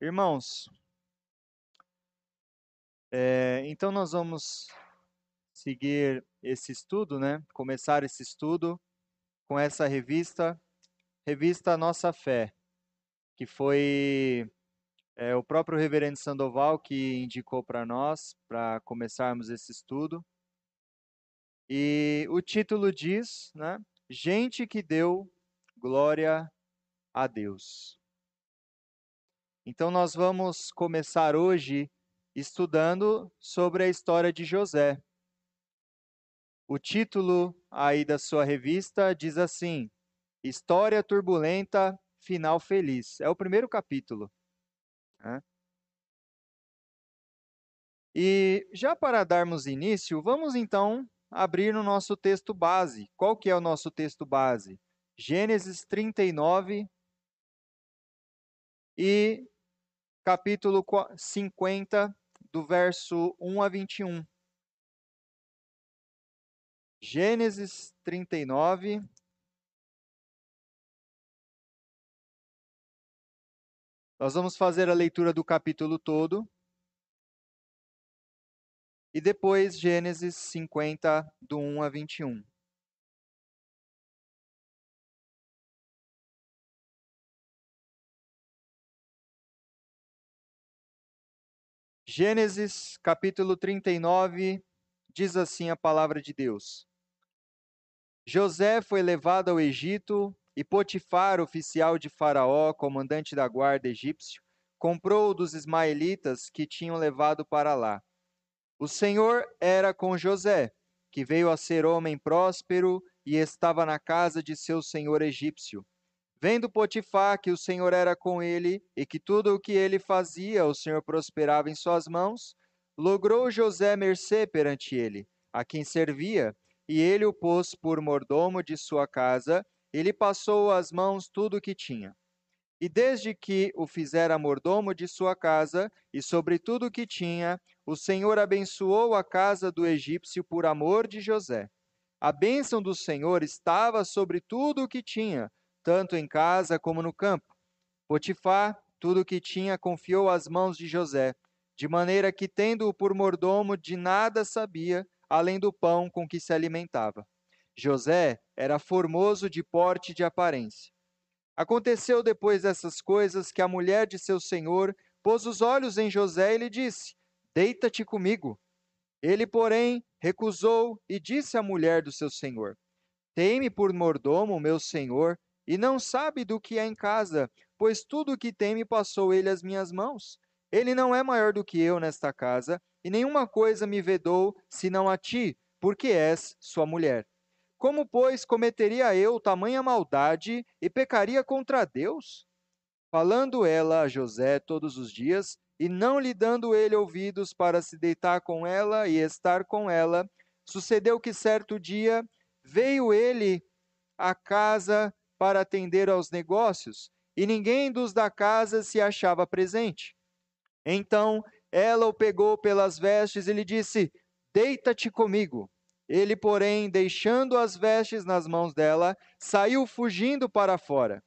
Irmãos, é, então nós vamos seguir esse estudo, né? Começar esse estudo com essa revista, revista Nossa Fé, que foi é, o próprio Reverendo Sandoval que indicou para nós para começarmos esse estudo. E o título diz, né? Gente que deu glória a Deus. Então nós vamos começar hoje estudando sobre a história de José. O título aí da sua revista diz assim: História turbulenta, final feliz. É o primeiro capítulo. Né? E já para darmos início, vamos então abrir no nosso texto base. Qual que é o nosso texto base? Gênesis 39 e capítulo 50, do verso 1 a 21. Gênesis 39. Nós vamos fazer a leitura do capítulo todo. E depois Gênesis 50, do 1 a 21. Gênesis capítulo 39 diz assim a palavra de Deus: José foi levado ao Egito e Potifar, oficial de Faraó, comandante da guarda egípcio, comprou dos ismaelitas que tinham levado para lá. O Senhor era com José, que veio a ser homem próspero e estava na casa de seu senhor egípcio. Vendo Potifar que o Senhor era com ele e que tudo o que ele fazia o Senhor prosperava em suas mãos, logrou José mercê perante ele, a quem servia, e ele o pôs por mordomo de sua casa, ele passou às mãos tudo o que tinha. E desde que o fizera mordomo de sua casa, e sobre tudo o que tinha, o Senhor abençoou a casa do egípcio por amor de José. A bênção do Senhor estava sobre tudo o que tinha, tanto em casa como no campo. Potifar, tudo o que tinha, confiou às mãos de José, de maneira que, tendo-o por mordomo, de nada sabia, além do pão com que se alimentava. José era formoso de porte e de aparência. Aconteceu depois dessas coisas que a mulher de seu senhor pôs os olhos em José e lhe disse: Deita-te comigo. Ele, porém, recusou e disse à mulher do seu senhor: Tem-me por mordomo, meu senhor, e não sabe do que é em casa, pois tudo o que tem me passou ele às minhas mãos. Ele não é maior do que eu nesta casa, e nenhuma coisa me vedou, senão a ti, porque és sua mulher. Como, pois, cometeria eu tamanha maldade e pecaria contra Deus? Falando ela a José todos os dias, e não lhe dando ele ouvidos para se deitar com ela e estar com ela, sucedeu que certo dia veio ele à casa para atender aos negócios, e ninguém dos da casa se achava presente. Então ela o pegou pelas vestes e lhe disse: Deita-te comigo. Ele, porém, deixando as vestes nas mãos dela, saiu fugindo para fora.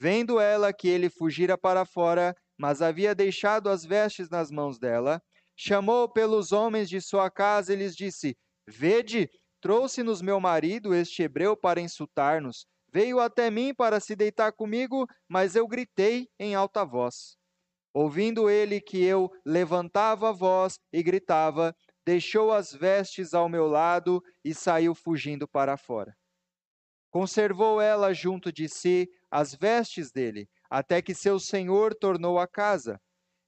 Vendo ela que ele fugira para fora, mas havia deixado as vestes nas mãos dela, chamou pelos homens de sua casa e lhes disse: Vede, trouxe-nos meu marido, este hebreu, para insultar-nos. Veio até mim para se deitar comigo, mas eu gritei em alta voz. Ouvindo ele que eu levantava a voz e gritava, deixou as vestes ao meu lado e saiu fugindo para fora. Conservou ela junto de si as vestes dele, até que seu senhor tornou a casa.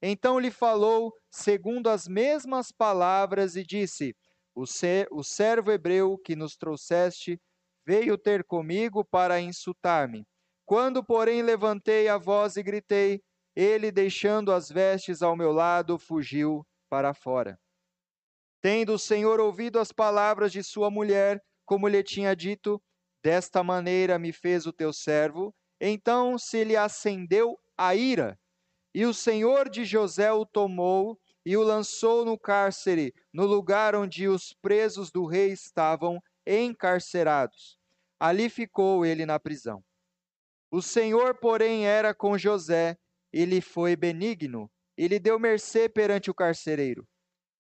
Então lhe falou segundo as mesmas palavras e disse: O, o servo hebreu que nos trouxeste veio ter comigo para insultar-me. Quando, porém, levantei a voz e gritei, ele, deixando as vestes ao meu lado, fugiu para fora. Tendo o Senhor ouvido as palavras de sua mulher, como lhe tinha dito, desta maneira me fez o teu servo, então se lhe acendeu a ira. E o Senhor de José o tomou e o lançou no cárcere, no lugar onde os presos do rei estavam encarcerados ali ficou ele na prisão. O Senhor, porém, era com José ele foi benigno e lhe deu mercê perante o carcereiro,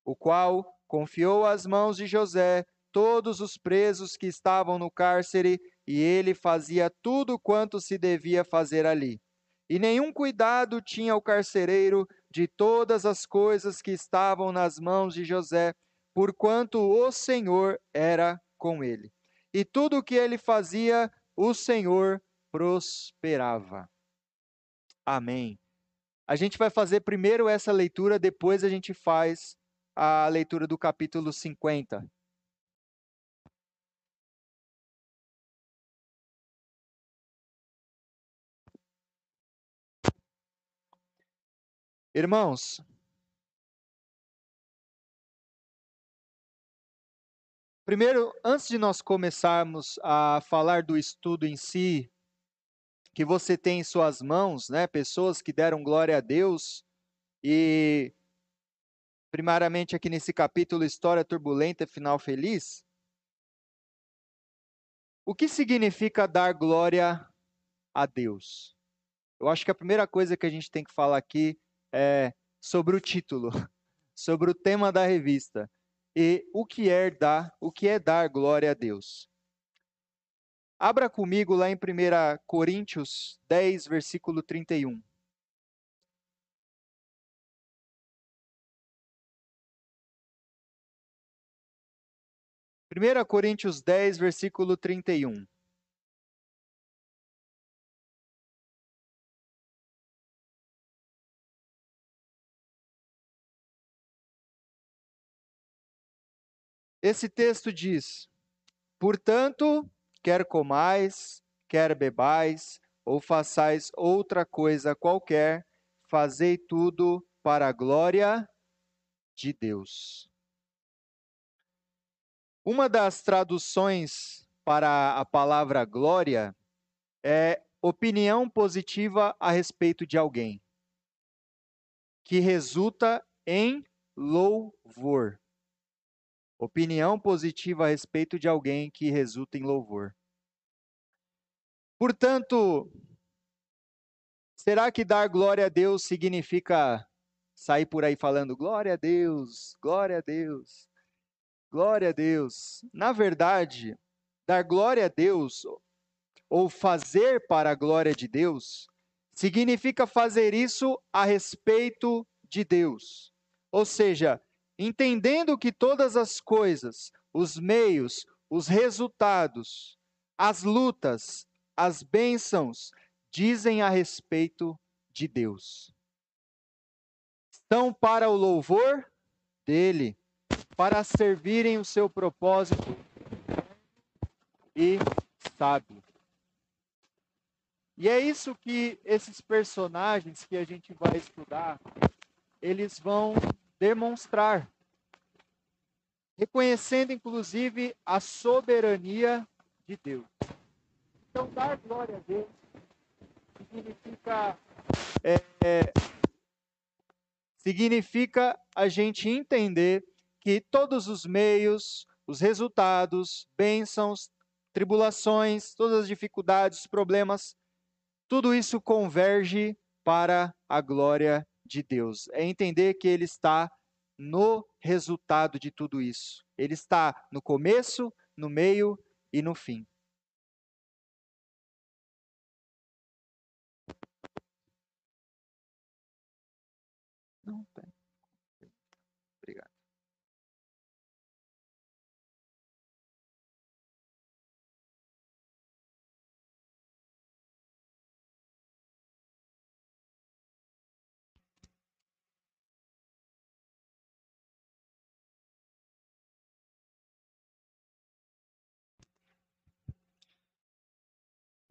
o qual confiou às mãos de José todos os presos que estavam no cárcere, e ele fazia tudo quanto se devia fazer ali. E nenhum cuidado tinha o carcereiro de todas as coisas que estavam nas mãos de José, porquanto o Senhor era com ele. E tudo o que ele fazia, o Senhor prosperava. Amém. A gente vai fazer primeiro essa leitura, depois a gente faz a leitura do capítulo 50. Irmãos, primeiro, antes de nós começarmos a falar do estudo em si, que você tem em suas mãos, né, pessoas que deram glória a Deus e primariamente aqui nesse capítulo História turbulenta, final feliz. O que significa dar glória a Deus? Eu acho que a primeira coisa que a gente tem que falar aqui é, sobre o título, sobre o tema da revista e o que é dar, o que é dar glória a Deus. Abra comigo lá em 1 Coríntios 10, versículo 31. Primeira Coríntios 10, versículo 31. Esse texto diz: Portanto, quer comais, quer bebais, ou façais outra coisa qualquer, fazei tudo para a glória de Deus. Uma das traduções para a palavra glória é opinião positiva a respeito de alguém, que resulta em louvor. Opinião positiva a respeito de alguém que resulta em louvor. Portanto, será que dar glória a Deus significa sair por aí falando glória a Deus, glória a Deus, glória a Deus? Na verdade, dar glória a Deus ou fazer para a glória de Deus significa fazer isso a respeito de Deus. Ou seja, entendendo que todas as coisas, os meios, os resultados, as lutas, as bênçãos, dizem a respeito de Deus. Estão para o louvor dele, para servirem o seu propósito e sábio. E é isso que esses personagens que a gente vai estudar, eles vão demonstrar, reconhecendo inclusive a soberania de Deus. Então, dar glória a Deus significa é, é, significa a gente entender que todos os meios, os resultados, bênçãos, tribulações, todas as dificuldades, problemas, tudo isso converge para a glória de Deus. É entender que Ele está no resultado de tudo isso. Ele está no começo, no meio e no fim.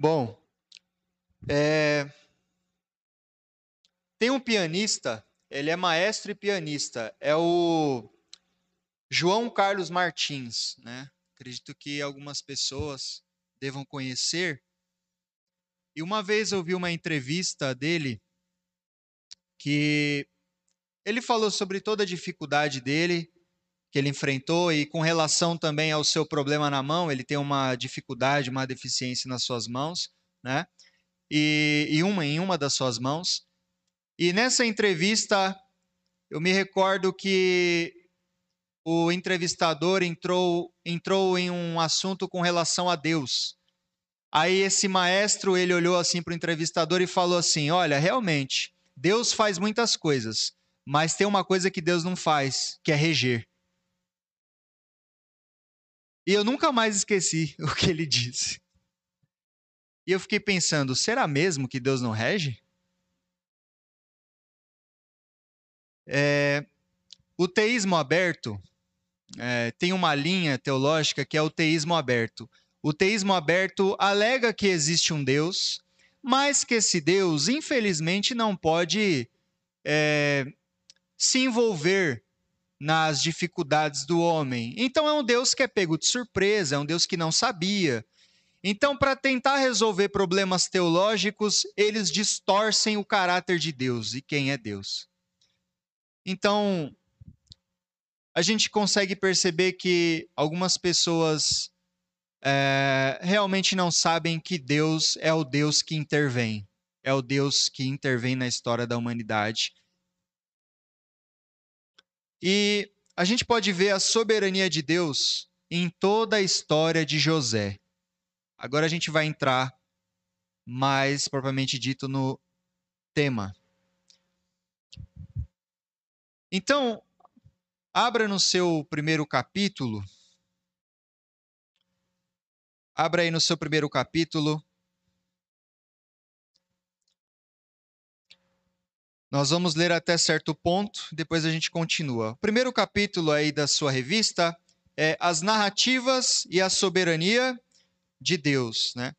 Bom, é... tem um pianista, ele é maestro e pianista, é o João Carlos Martins, né? Acredito que algumas pessoas devam conhecer. E uma vez eu vi uma entrevista dele que ele falou sobre toda a dificuldade dele que ele enfrentou e com relação também ao seu problema na mão, ele tem uma dificuldade, uma deficiência nas suas mãos, né? E, e uma em uma das suas mãos. E nessa entrevista, eu me recordo que o entrevistador entrou, entrou em um assunto com relação a Deus. Aí esse maestro, ele olhou assim para o entrevistador e falou assim: "Olha, realmente, Deus faz muitas coisas, mas tem uma coisa que Deus não faz, que é reger. E eu nunca mais esqueci o que ele disse. E eu fiquei pensando: será mesmo que Deus não rege? É, o teísmo aberto é, tem uma linha teológica que é o teísmo aberto. O teísmo aberto alega que existe um Deus, mas que esse Deus, infelizmente, não pode é, se envolver nas dificuldades do homem. Então é um Deus que é pego de surpresa, é um Deus que não sabia. Então, para tentar resolver problemas teológicos, eles distorcem o caráter de Deus e quem é Deus. Então, a gente consegue perceber que algumas pessoas é, realmente não sabem que Deus é o Deus que intervém, é o Deus que intervém na história da humanidade e a gente pode ver a soberania de Deus em toda a história de José. Agora a gente vai entrar mais propriamente dito no tema. Então, abra no seu primeiro capítulo. Abra aí no seu primeiro capítulo. Nós vamos ler até certo ponto, depois a gente continua. O primeiro capítulo aí da sua revista é As Narrativas e a Soberania de Deus, né?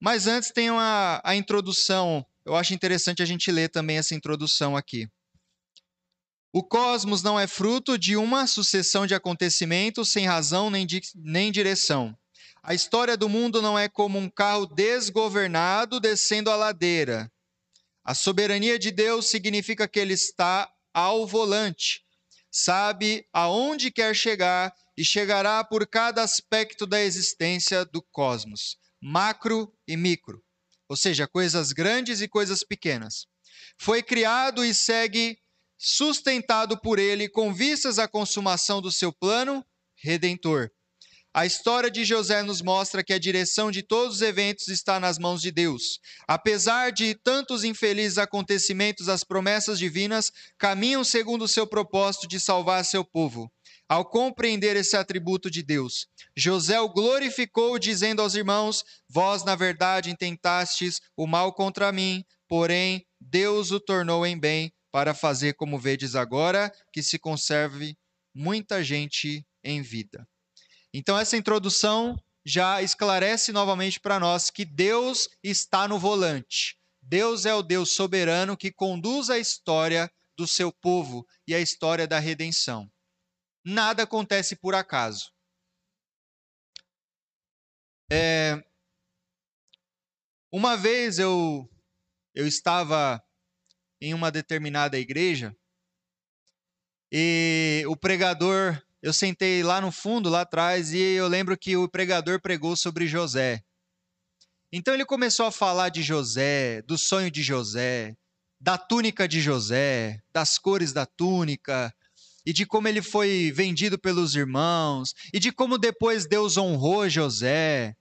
Mas antes tem uma, a introdução. Eu acho interessante a gente ler também essa introdução aqui. O cosmos não é fruto de uma sucessão de acontecimentos sem razão nem, di nem direção. A história do mundo não é como um carro desgovernado descendo a ladeira a soberania de Deus significa que ele está ao volante, sabe aonde quer chegar e chegará por cada aspecto da existência do cosmos, macro e micro, ou seja, coisas grandes e coisas pequenas. Foi criado e segue sustentado por ele com vistas à consumação do seu plano redentor. A história de José nos mostra que a direção de todos os eventos está nas mãos de Deus. Apesar de tantos infelizes acontecimentos, as promessas divinas caminham segundo o seu propósito de salvar seu povo. Ao compreender esse atributo de Deus, José o glorificou, dizendo aos irmãos: Vós, na verdade, intentastes o mal contra mim, porém Deus o tornou em bem, para fazer como vedes agora, que se conserve muita gente em vida. Então, essa introdução já esclarece novamente para nós que Deus está no volante. Deus é o Deus soberano que conduz a história do seu povo e a história da redenção. Nada acontece por acaso. É... Uma vez eu, eu estava em uma determinada igreja e o pregador eu sentei lá no fundo, lá atrás, e eu lembro que o pregador pregou sobre José. Então ele começou a falar de José, do sonho de José, da túnica de José, das cores da túnica, e de como ele foi vendido pelos irmãos, e de como depois Deus honrou José.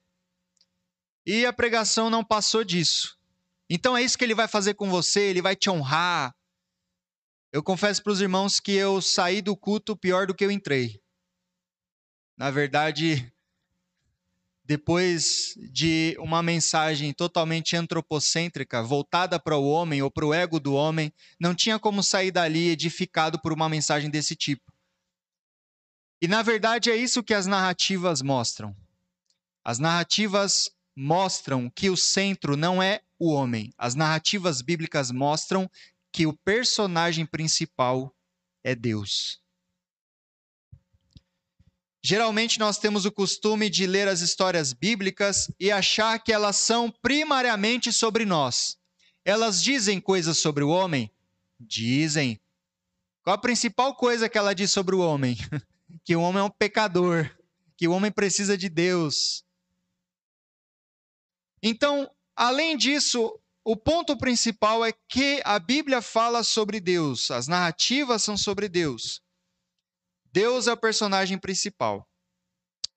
E a pregação não passou disso. Então é isso que ele vai fazer com você, ele vai te honrar, eu confesso para os irmãos que eu saí do culto pior do que eu entrei. Na verdade, depois de uma mensagem totalmente antropocêntrica, voltada para o homem ou para o ego do homem, não tinha como sair dali edificado por uma mensagem desse tipo. E na verdade é isso que as narrativas mostram. As narrativas mostram que o centro não é o homem. As narrativas bíblicas mostram que o personagem principal é Deus. Geralmente nós temos o costume de ler as histórias bíblicas e achar que elas são primariamente sobre nós. Elas dizem coisas sobre o homem? Dizem. Qual a principal coisa que ela diz sobre o homem? que o homem é um pecador, que o homem precisa de Deus. Então, além disso, o ponto principal é que a Bíblia fala sobre Deus, as narrativas são sobre Deus. Deus é o personagem principal.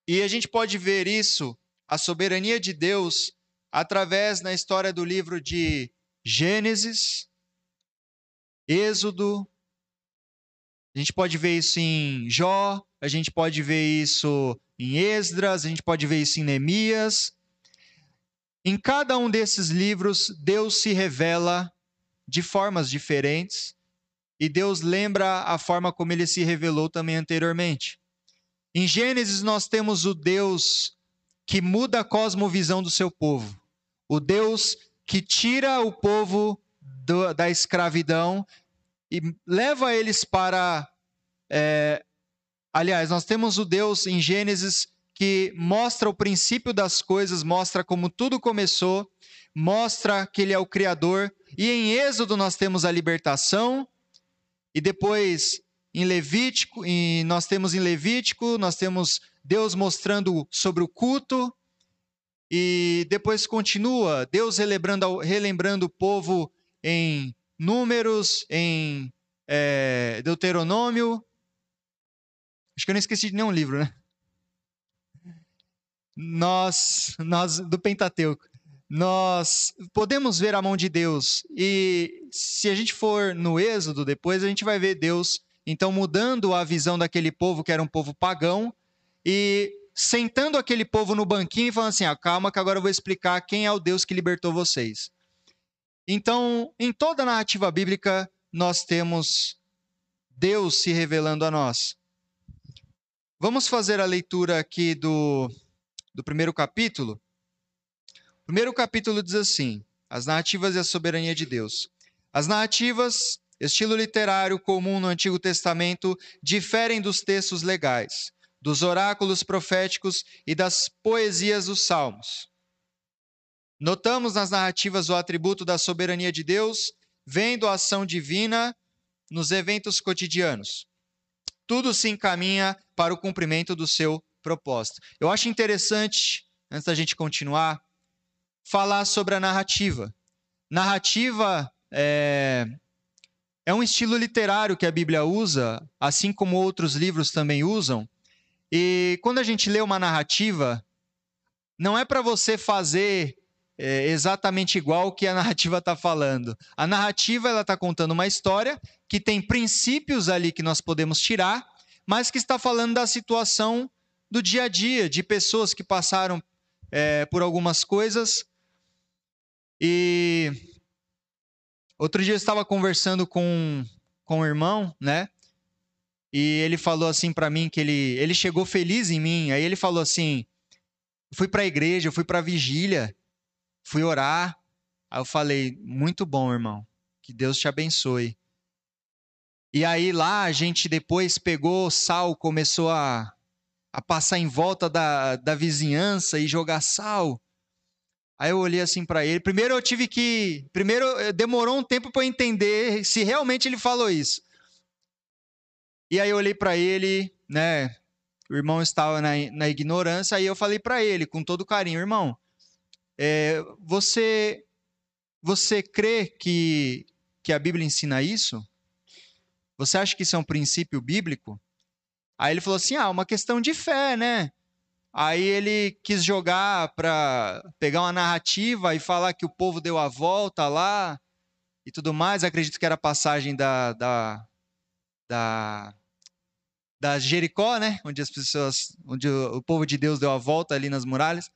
E a gente pode ver isso, a soberania de Deus, através na história do livro de Gênesis, Êxodo, a gente pode ver isso em Jó, a gente pode ver isso em Esdras, a gente pode ver isso em Neemias. Em cada um desses livros, Deus se revela de formas diferentes e Deus lembra a forma como ele se revelou também anteriormente. Em Gênesis, nós temos o Deus que muda a cosmovisão do seu povo, o Deus que tira o povo do, da escravidão e leva eles para. É, aliás, nós temos o Deus em Gênesis que mostra o princípio das coisas, mostra como tudo começou, mostra que ele é o Criador. E em Êxodo nós temos a libertação, e depois em Levítico, e nós temos em Levítico, nós temos Deus mostrando sobre o culto, e depois continua Deus relembrando, relembrando o povo em Números, em é, Deuteronômio. Acho que eu não esqueci de nenhum livro, né? Nós, nós do Pentateuco, nós podemos ver a mão de Deus. E se a gente for no Êxodo depois, a gente vai ver Deus então mudando a visão daquele povo que era um povo pagão e sentando aquele povo no banquinho e falando assim: ah, calma, que agora eu vou explicar quem é o Deus que libertou vocês. Então, em toda a narrativa bíblica, nós temos Deus se revelando a nós. Vamos fazer a leitura aqui do, do primeiro capítulo. O primeiro capítulo diz assim: As narrativas e a soberania de Deus. As narrativas, estilo literário comum no Antigo Testamento, diferem dos textos legais, dos oráculos proféticos e das poesias dos salmos. Notamos nas narrativas o atributo da soberania de Deus, vendo a ação divina nos eventos cotidianos. Tudo se encaminha para o cumprimento do seu propósito. Eu acho interessante, antes da gente continuar, falar sobre a narrativa. Narrativa é, é um estilo literário que a Bíblia usa, assim como outros livros também usam. E quando a gente lê uma narrativa, não é para você fazer é, exatamente igual que a narrativa está falando. A narrativa ela está contando uma história que tem princípios ali que nós podemos tirar, mas que está falando da situação do dia a dia, de pessoas que passaram é, por algumas coisas. E outro dia eu estava conversando com, com um irmão, né? E ele falou assim para mim que ele, ele chegou feliz em mim. Aí ele falou assim: fui para a igreja, fui para vigília fui orar. Aí eu falei: muito bom, irmão. Que Deus te abençoe. E aí lá a gente depois pegou sal, começou a, a passar em volta da, da vizinhança e jogar sal. Aí eu olhei assim para ele. Primeiro eu tive que. Primeiro eh, demorou um tempo para entender se realmente ele falou isso. E aí eu olhei para ele, né? O irmão estava na, na ignorância. Aí eu falei para ele, com todo carinho: irmão, é, você, você crê que, que a Bíblia ensina isso? Você acha que isso é um princípio bíblico? Aí ele falou assim: ah, uma questão de fé, né? Aí ele quis jogar para pegar uma narrativa e falar que o povo deu a volta lá e tudo mais. Acredito que era a passagem da, da, da, da Jericó, né? Onde as pessoas, onde o, povo de Deus deu a volta ali nas muralhas.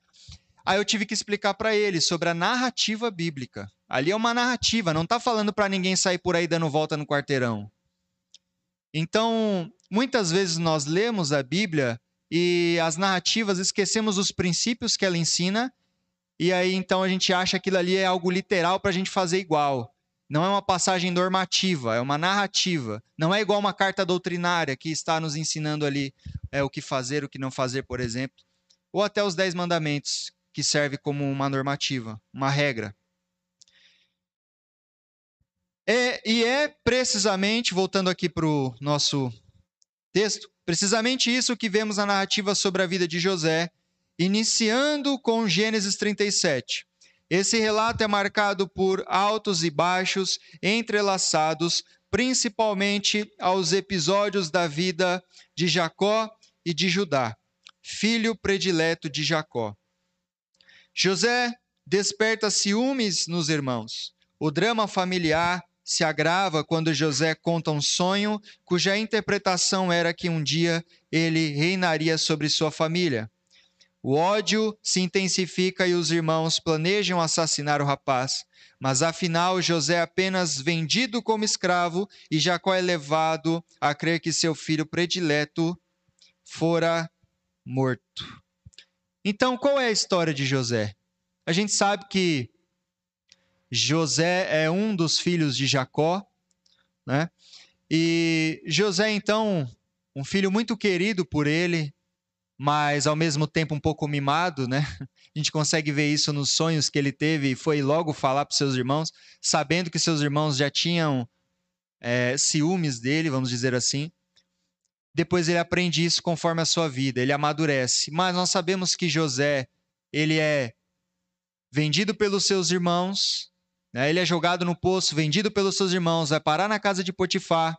Aí eu tive que explicar para ele sobre a narrativa bíblica. Ali é uma narrativa, não está falando para ninguém sair por aí dando volta no quarteirão. Então, muitas vezes nós lemos a Bíblia e as narrativas esquecemos os princípios que ela ensina, e aí então a gente acha que aquilo ali é algo literal para a gente fazer igual. Não é uma passagem normativa, é uma narrativa. Não é igual uma carta doutrinária que está nos ensinando ali é, o que fazer, o que não fazer, por exemplo. Ou até os Dez Mandamentos, que serve como uma normativa, uma regra. É, e é precisamente, voltando aqui para o nosso texto, precisamente isso que vemos na narrativa sobre a vida de José, iniciando com Gênesis 37. Esse relato é marcado por altos e baixos entrelaçados, principalmente aos episódios da vida de Jacó e de Judá, filho predileto de Jacó. José desperta ciúmes nos irmãos. O drama familiar se agrava quando José conta um sonho cuja interpretação era que um dia ele reinaria sobre sua família. O ódio se intensifica e os irmãos planejam assassinar o rapaz. Mas afinal, José é apenas vendido como escravo e Jacó é levado a crer que seu filho predileto fora morto. Então, qual é a história de José? A gente sabe que José é um dos filhos de Jacó, né? E José, então, um filho muito querido por ele, mas ao mesmo tempo um pouco mimado, né? A gente consegue ver isso nos sonhos que ele teve e foi logo falar para seus irmãos, sabendo que seus irmãos já tinham é, ciúmes dele, vamos dizer assim. Depois ele aprende isso conforme a sua vida, ele amadurece. Mas nós sabemos que José, ele é vendido pelos seus irmãos? Ele é jogado no poço, vendido pelos seus irmãos, vai parar na casa de Potifar.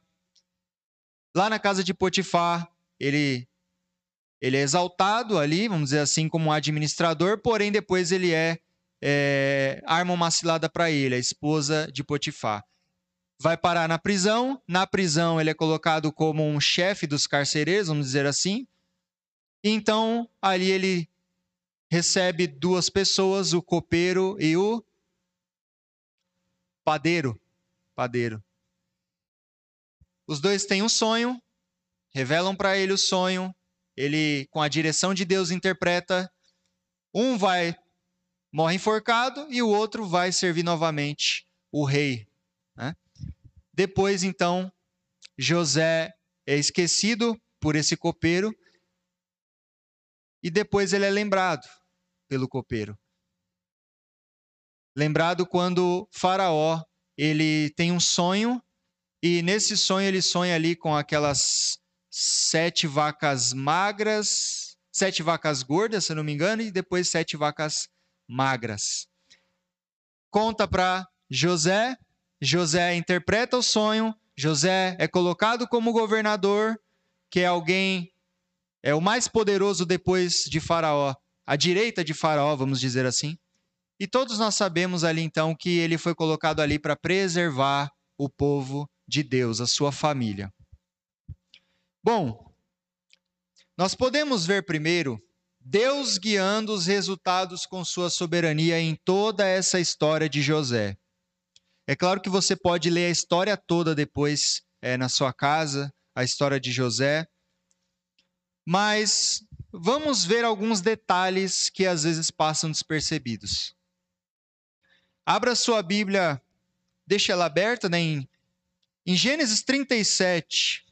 Lá na casa de Potifar, ele, ele é exaltado ali, vamos dizer assim, como administrador, porém depois ele é, é arma uma cilada para ele, a esposa de Potifar. Vai parar na prisão, na prisão ele é colocado como um chefe dos carcereiros, vamos dizer assim. Então, ali ele recebe duas pessoas, o copeiro e o padeiro. Padeiro. Os dois têm um sonho, revelam para ele o sonho, ele, com a direção de Deus, interpreta. Um vai, morre enforcado, e o outro vai servir novamente o rei. Né? Depois, então, José é esquecido por esse copeiro, e depois ele é lembrado pelo copeiro. Lembrado quando Faraó ele tem um sonho e nesse sonho ele sonha ali com aquelas sete vacas magras, sete vacas gordas, se não me engano, e depois sete vacas magras. Conta para José, José interpreta o sonho, José é colocado como governador, que é alguém, é o mais poderoso depois de Faraó, à direita de Faraó, vamos dizer assim. E todos nós sabemos ali então que ele foi colocado ali para preservar o povo de Deus, a sua família. Bom, nós podemos ver primeiro Deus guiando os resultados com sua soberania em toda essa história de José. É claro que você pode ler a história toda depois é, na sua casa, a história de José, mas vamos ver alguns detalhes que às vezes passam despercebidos. Abra sua Bíblia, deixa ela aberta né, em, em Gênesis 37.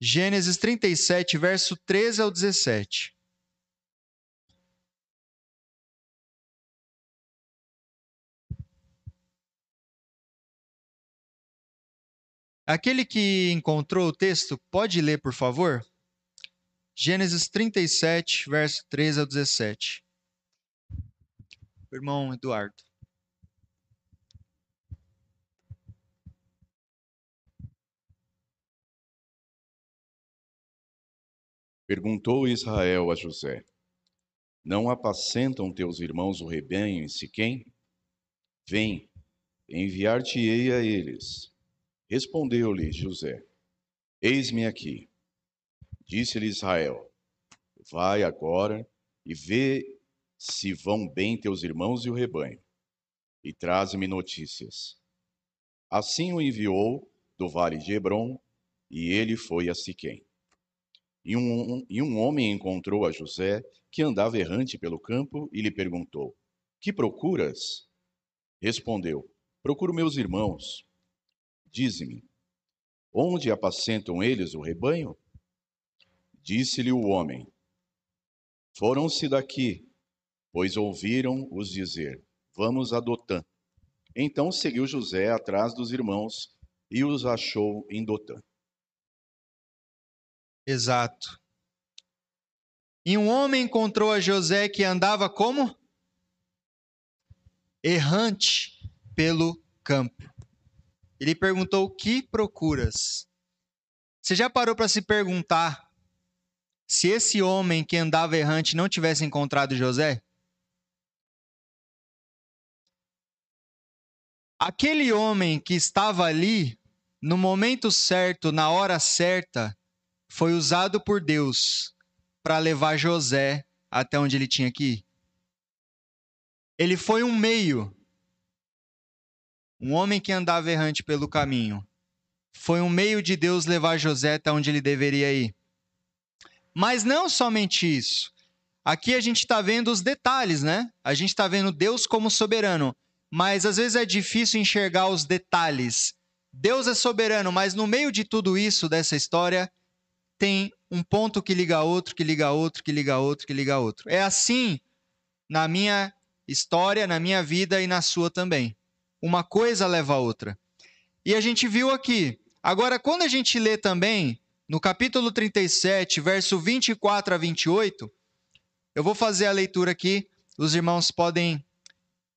Gênesis 37, verso 13 ao 17. Aquele que encontrou o texto, pode ler, por favor? Gênesis 37, verso 13 ao 17 irmão Eduardo. Perguntou Israel a José: Não apacentam teus irmãos o rebanho em Siquém? Vem, enviar-te-ei a eles. Respondeu-lhe José: Eis-me aqui. Disse-lhe Israel: Vai agora e vê se vão bem teus irmãos e o rebanho, e traze-me notícias. Assim o enviou do vale de Hebron, e ele foi a Siquém. E um, e um homem encontrou a José, que andava errante pelo campo, e lhe perguntou: Que procuras? Respondeu: Procuro meus irmãos. Dize-me: Onde apacentam eles o rebanho? Disse-lhe o homem: Foram-se daqui pois ouviram-os dizer: Vamos a Dotã. Então seguiu José atrás dos irmãos e os achou em Dotã. Exato. E um homem encontrou a José que andava como? Errante pelo campo. Ele perguntou: Que procuras? Você já parou para se perguntar se esse homem que andava errante não tivesse encontrado José? Aquele homem que estava ali, no momento certo, na hora certa, foi usado por Deus para levar José até onde ele tinha que ir. Ele foi um meio. Um homem que andava errante pelo caminho. Foi um meio de Deus levar José até onde ele deveria ir. Mas não somente isso. Aqui a gente está vendo os detalhes, né? A gente está vendo Deus como soberano mas às vezes é difícil enxergar os detalhes. Deus é soberano, mas no meio de tudo isso, dessa história, tem um ponto que liga a outro, que liga a outro, que liga a outro, que liga a outro. É assim na minha história, na minha vida e na sua também. Uma coisa leva a outra. E a gente viu aqui. Agora, quando a gente lê também, no capítulo 37, verso 24 a 28, eu vou fazer a leitura aqui, os irmãos podem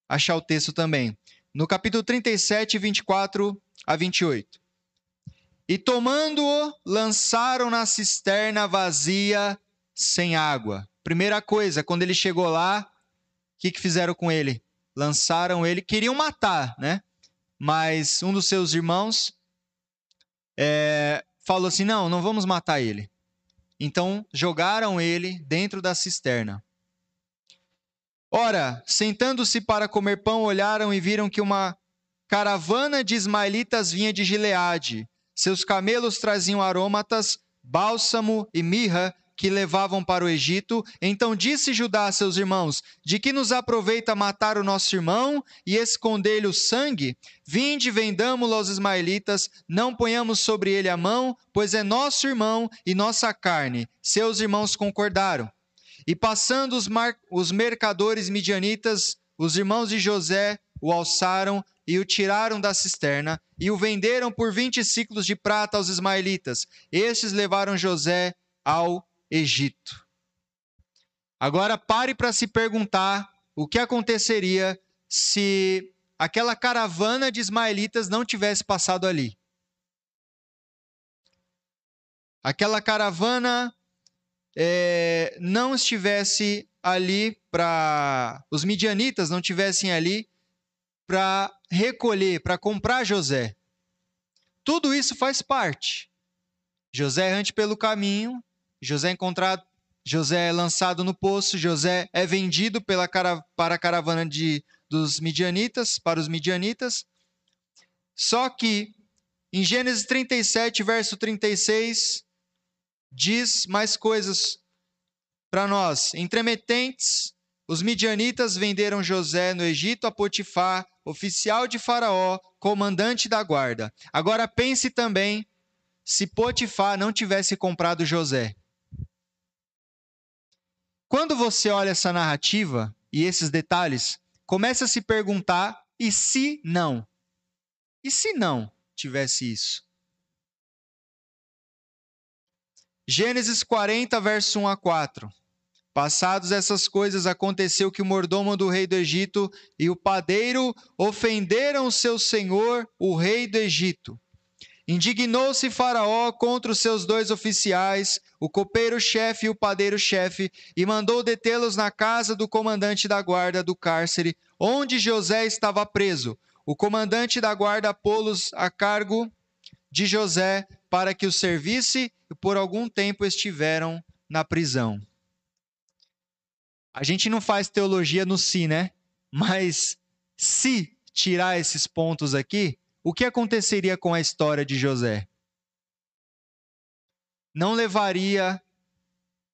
achar o texto também. No capítulo 37, 24 a 28. E tomando-o, lançaram na cisterna vazia, sem água. Primeira coisa, quando ele chegou lá, o que, que fizeram com ele? Lançaram ele, queriam matar, né? Mas um dos seus irmãos é, falou assim: não, não vamos matar ele. Então jogaram ele dentro da cisterna. Ora, sentando-se para comer pão, olharam e viram que uma caravana de ismaelitas vinha de Gileade. Seus camelos traziam aromatas, bálsamo e mirra que levavam para o Egito. Então disse Judá a seus irmãos: De que nos aproveita matar o nosso irmão e esconder-lhe o sangue? Vinde, vendamo-lo aos ismaelitas, não ponhamos sobre ele a mão, pois é nosso irmão e nossa carne. Seus irmãos concordaram. E passando os, mar... os mercadores midianitas, os irmãos de José o alçaram e o tiraram da cisterna e o venderam por vinte ciclos de prata aos ismaelitas. Estes levaram José ao Egito. Agora pare para se perguntar o que aconteceria se aquela caravana de ismaelitas não tivesse passado ali. Aquela caravana é, não estivesse ali para. Os midianitas não estivessem ali para recolher, para comprar José. Tudo isso faz parte. José errante pelo caminho, José encontrado, José é lançado no poço, José é vendido pela cara, para a caravana de, dos midianitas, para os midianitas. Só que em Gênesis 37, verso 36, diz mais coisas para nós. Entremetentes, os midianitas venderam José no Egito a Potifar, oficial de Faraó, comandante da guarda. Agora pense também se Potifar não tivesse comprado José. Quando você olha essa narrativa e esses detalhes, começa a se perguntar: e se não? E se não tivesse isso? Gênesis 40, verso 1 a 4. Passados essas coisas, aconteceu que o mordomo do rei do Egito e o padeiro ofenderam o seu senhor, o rei do Egito. Indignou-se Faraó contra os seus dois oficiais, o copeiro-chefe e o padeiro-chefe, e mandou detê-los na casa do comandante da guarda do cárcere, onde José estava preso. O comandante da guarda pô-los a cargo de José para que o servisse e por algum tempo estiveram na prisão. A gente não faz teologia no si, né? Mas se tirar esses pontos aqui, o que aconteceria com a história de José? Não levaria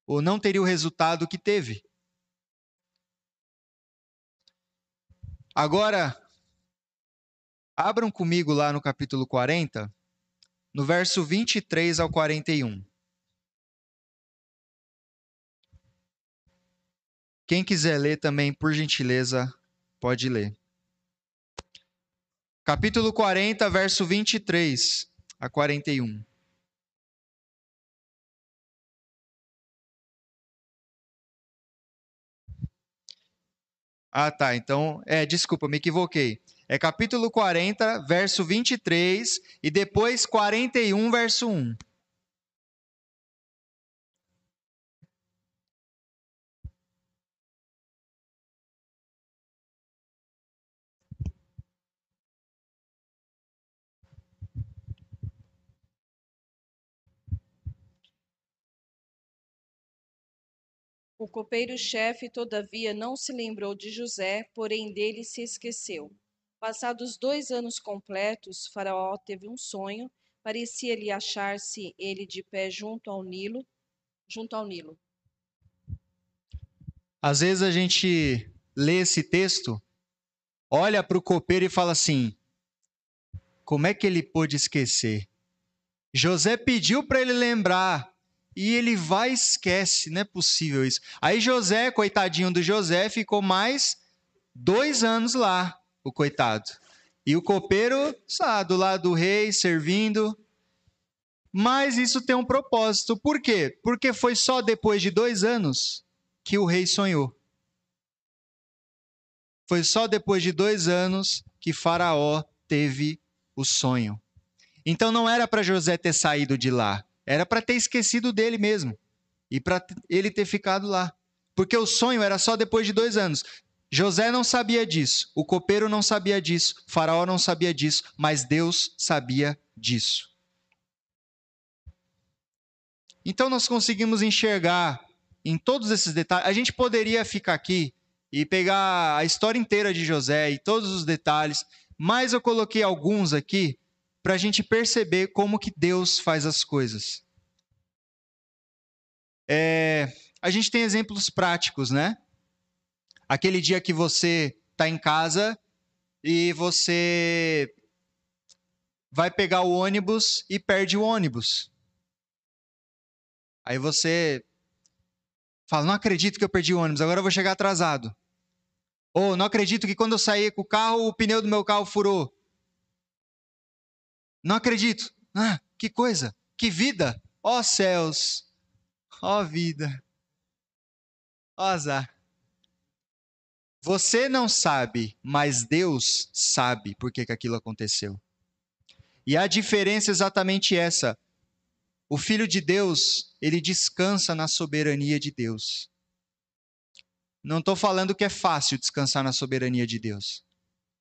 ou não teria o resultado que teve. Agora, abram comigo lá no capítulo 40, no verso 23 ao 41. Quem quiser ler também, por gentileza, pode ler. Capítulo 40, verso 23 a 41. Ah, tá. Então, é, desculpa, me equivoquei. É capítulo 40, verso 23 e depois 41, verso 1. O copeiro-chefe, todavia, não se lembrou de José, porém dele se esqueceu. Passados dois anos completos, Faraó teve um sonho. Parecia-lhe achar-se ele de pé junto ao Nilo, junto ao Nilo. Às vezes a gente lê esse texto, olha para o copeiro e fala assim: como é que ele pôde esquecer? José pediu para ele lembrar e ele vai e esquece, não é possível isso. Aí José, coitadinho do José, ficou mais dois anos lá, o coitado. E o copeiro, sabe, do lado do rei, servindo. Mas isso tem um propósito. Por quê? Porque foi só depois de dois anos que o rei sonhou. Foi só depois de dois anos que Faraó teve o sonho. Então não era para José ter saído de lá. Era para ter esquecido dele mesmo e para ele ter ficado lá. Porque o sonho era só depois de dois anos. José não sabia disso, o copeiro não sabia disso, o faraó não sabia disso, mas Deus sabia disso. Então nós conseguimos enxergar em todos esses detalhes. A gente poderia ficar aqui e pegar a história inteira de José e todos os detalhes, mas eu coloquei alguns aqui para a gente perceber como que Deus faz as coisas. É, a gente tem exemplos práticos, né? Aquele dia que você está em casa e você vai pegar o ônibus e perde o ônibus. Aí você fala: Não acredito que eu perdi o ônibus, agora eu vou chegar atrasado. Ou não acredito que quando eu saí com o carro, o pneu do meu carro furou. Não acredito. Ah, que coisa, que vida. Ó oh, céus, ó oh, vida, ó oh, azar. Você não sabe, mas Deus sabe por que, que aquilo aconteceu. E a diferença é exatamente essa. O Filho de Deus, ele descansa na soberania de Deus. Não estou falando que é fácil descansar na soberania de Deus,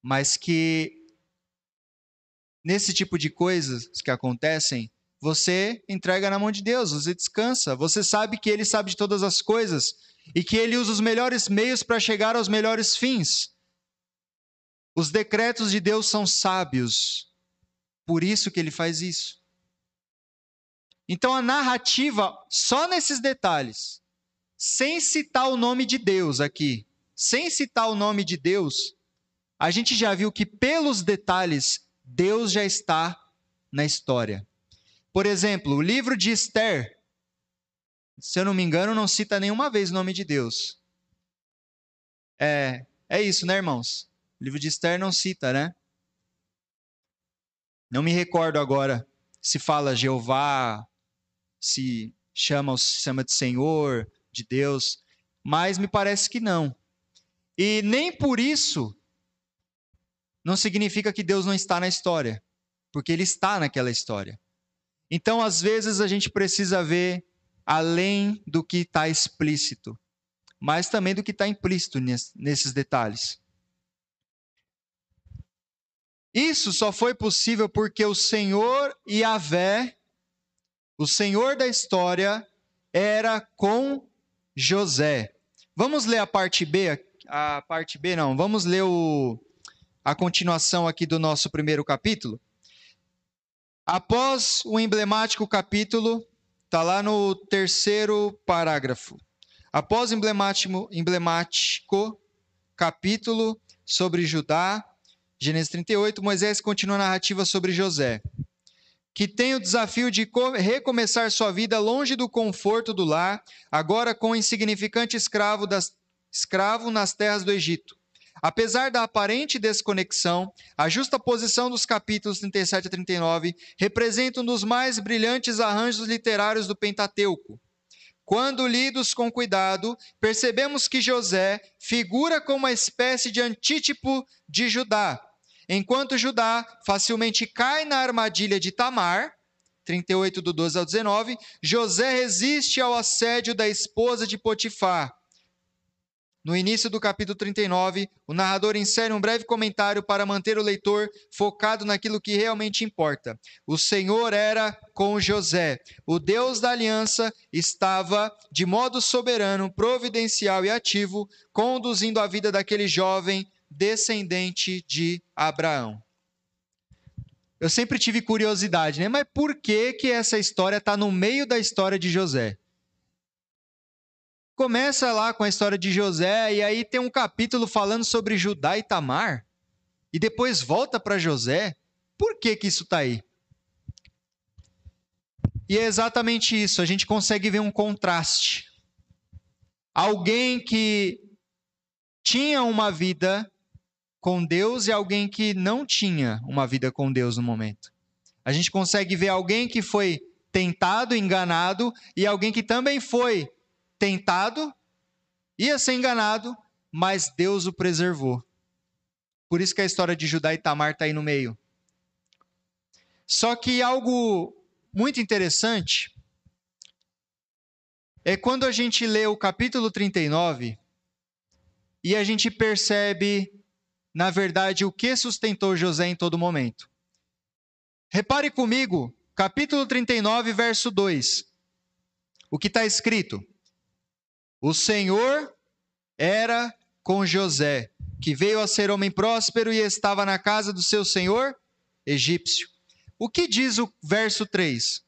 mas que nesse tipo de coisas que acontecem, você entrega na mão de Deus, você descansa, você sabe que Ele sabe de todas as coisas e que Ele usa os melhores meios para chegar aos melhores fins. Os decretos de Deus são sábios, por isso que Ele faz isso. Então a narrativa, só nesses detalhes, sem citar o nome de Deus aqui, sem citar o nome de Deus, a gente já viu que pelos detalhes Deus já está na história. Por exemplo, o livro de Esther, se eu não me engano, não cita nenhuma vez o nome de Deus. É, é isso, né, irmãos? O livro de Esther não cita, né? Não me recordo agora se fala Jeová, se chama, se chama de Senhor, de Deus, mas me parece que não. E nem por isso não significa que Deus não está na história, porque Ele está naquela história. Então, às vezes, a gente precisa ver além do que está explícito, mas também do que está implícito nesses detalhes. Isso só foi possível porque o Senhor Yahvé, o Senhor da história, era com José. Vamos ler a parte B? A parte B não, vamos ler o a continuação aqui do nosso primeiro capítulo. Após o emblemático capítulo, está lá no terceiro parágrafo. Após emblemático, emblemático capítulo sobre Judá, Gênesis 38, Moisés continua a narrativa sobre José, que tem o desafio de recomeçar sua vida longe do conforto do lar, agora com o insignificante escravo, das, escravo nas terras do Egito. Apesar da aparente desconexão, a justa posição dos capítulos 37 a 39 representa um dos mais brilhantes arranjos literários do Pentateuco. Quando lidos com cuidado, percebemos que José figura como uma espécie de antítipo de Judá. Enquanto Judá facilmente cai na armadilha de Tamar, 38 do 12 ao 19, José resiste ao assédio da esposa de Potifar. No início do capítulo 39, o narrador insere um breve comentário para manter o leitor focado naquilo que realmente importa. O Senhor era com José. O Deus da aliança estava, de modo soberano, providencial e ativo, conduzindo a vida daquele jovem descendente de Abraão. Eu sempre tive curiosidade, né? Mas por que que essa história está no meio da história de José? Começa lá com a história de José e aí tem um capítulo falando sobre Judá e Tamar e depois volta para José. Por que que isso está aí? E é exatamente isso, a gente consegue ver um contraste. Alguém que tinha uma vida com Deus e alguém que não tinha uma vida com Deus no momento. A gente consegue ver alguém que foi tentado, enganado, e alguém que também foi tentado, ia ser enganado, mas Deus o preservou. Por isso que a história de Judá e Tamar está aí no meio. Só que algo muito interessante é quando a gente lê o capítulo 39 e a gente percebe na verdade, o que sustentou José em todo momento. Repare comigo, capítulo 39, verso 2. O que está escrito? O Senhor era com José, que veio a ser homem próspero e estava na casa do seu senhor egípcio. O que diz o verso 3?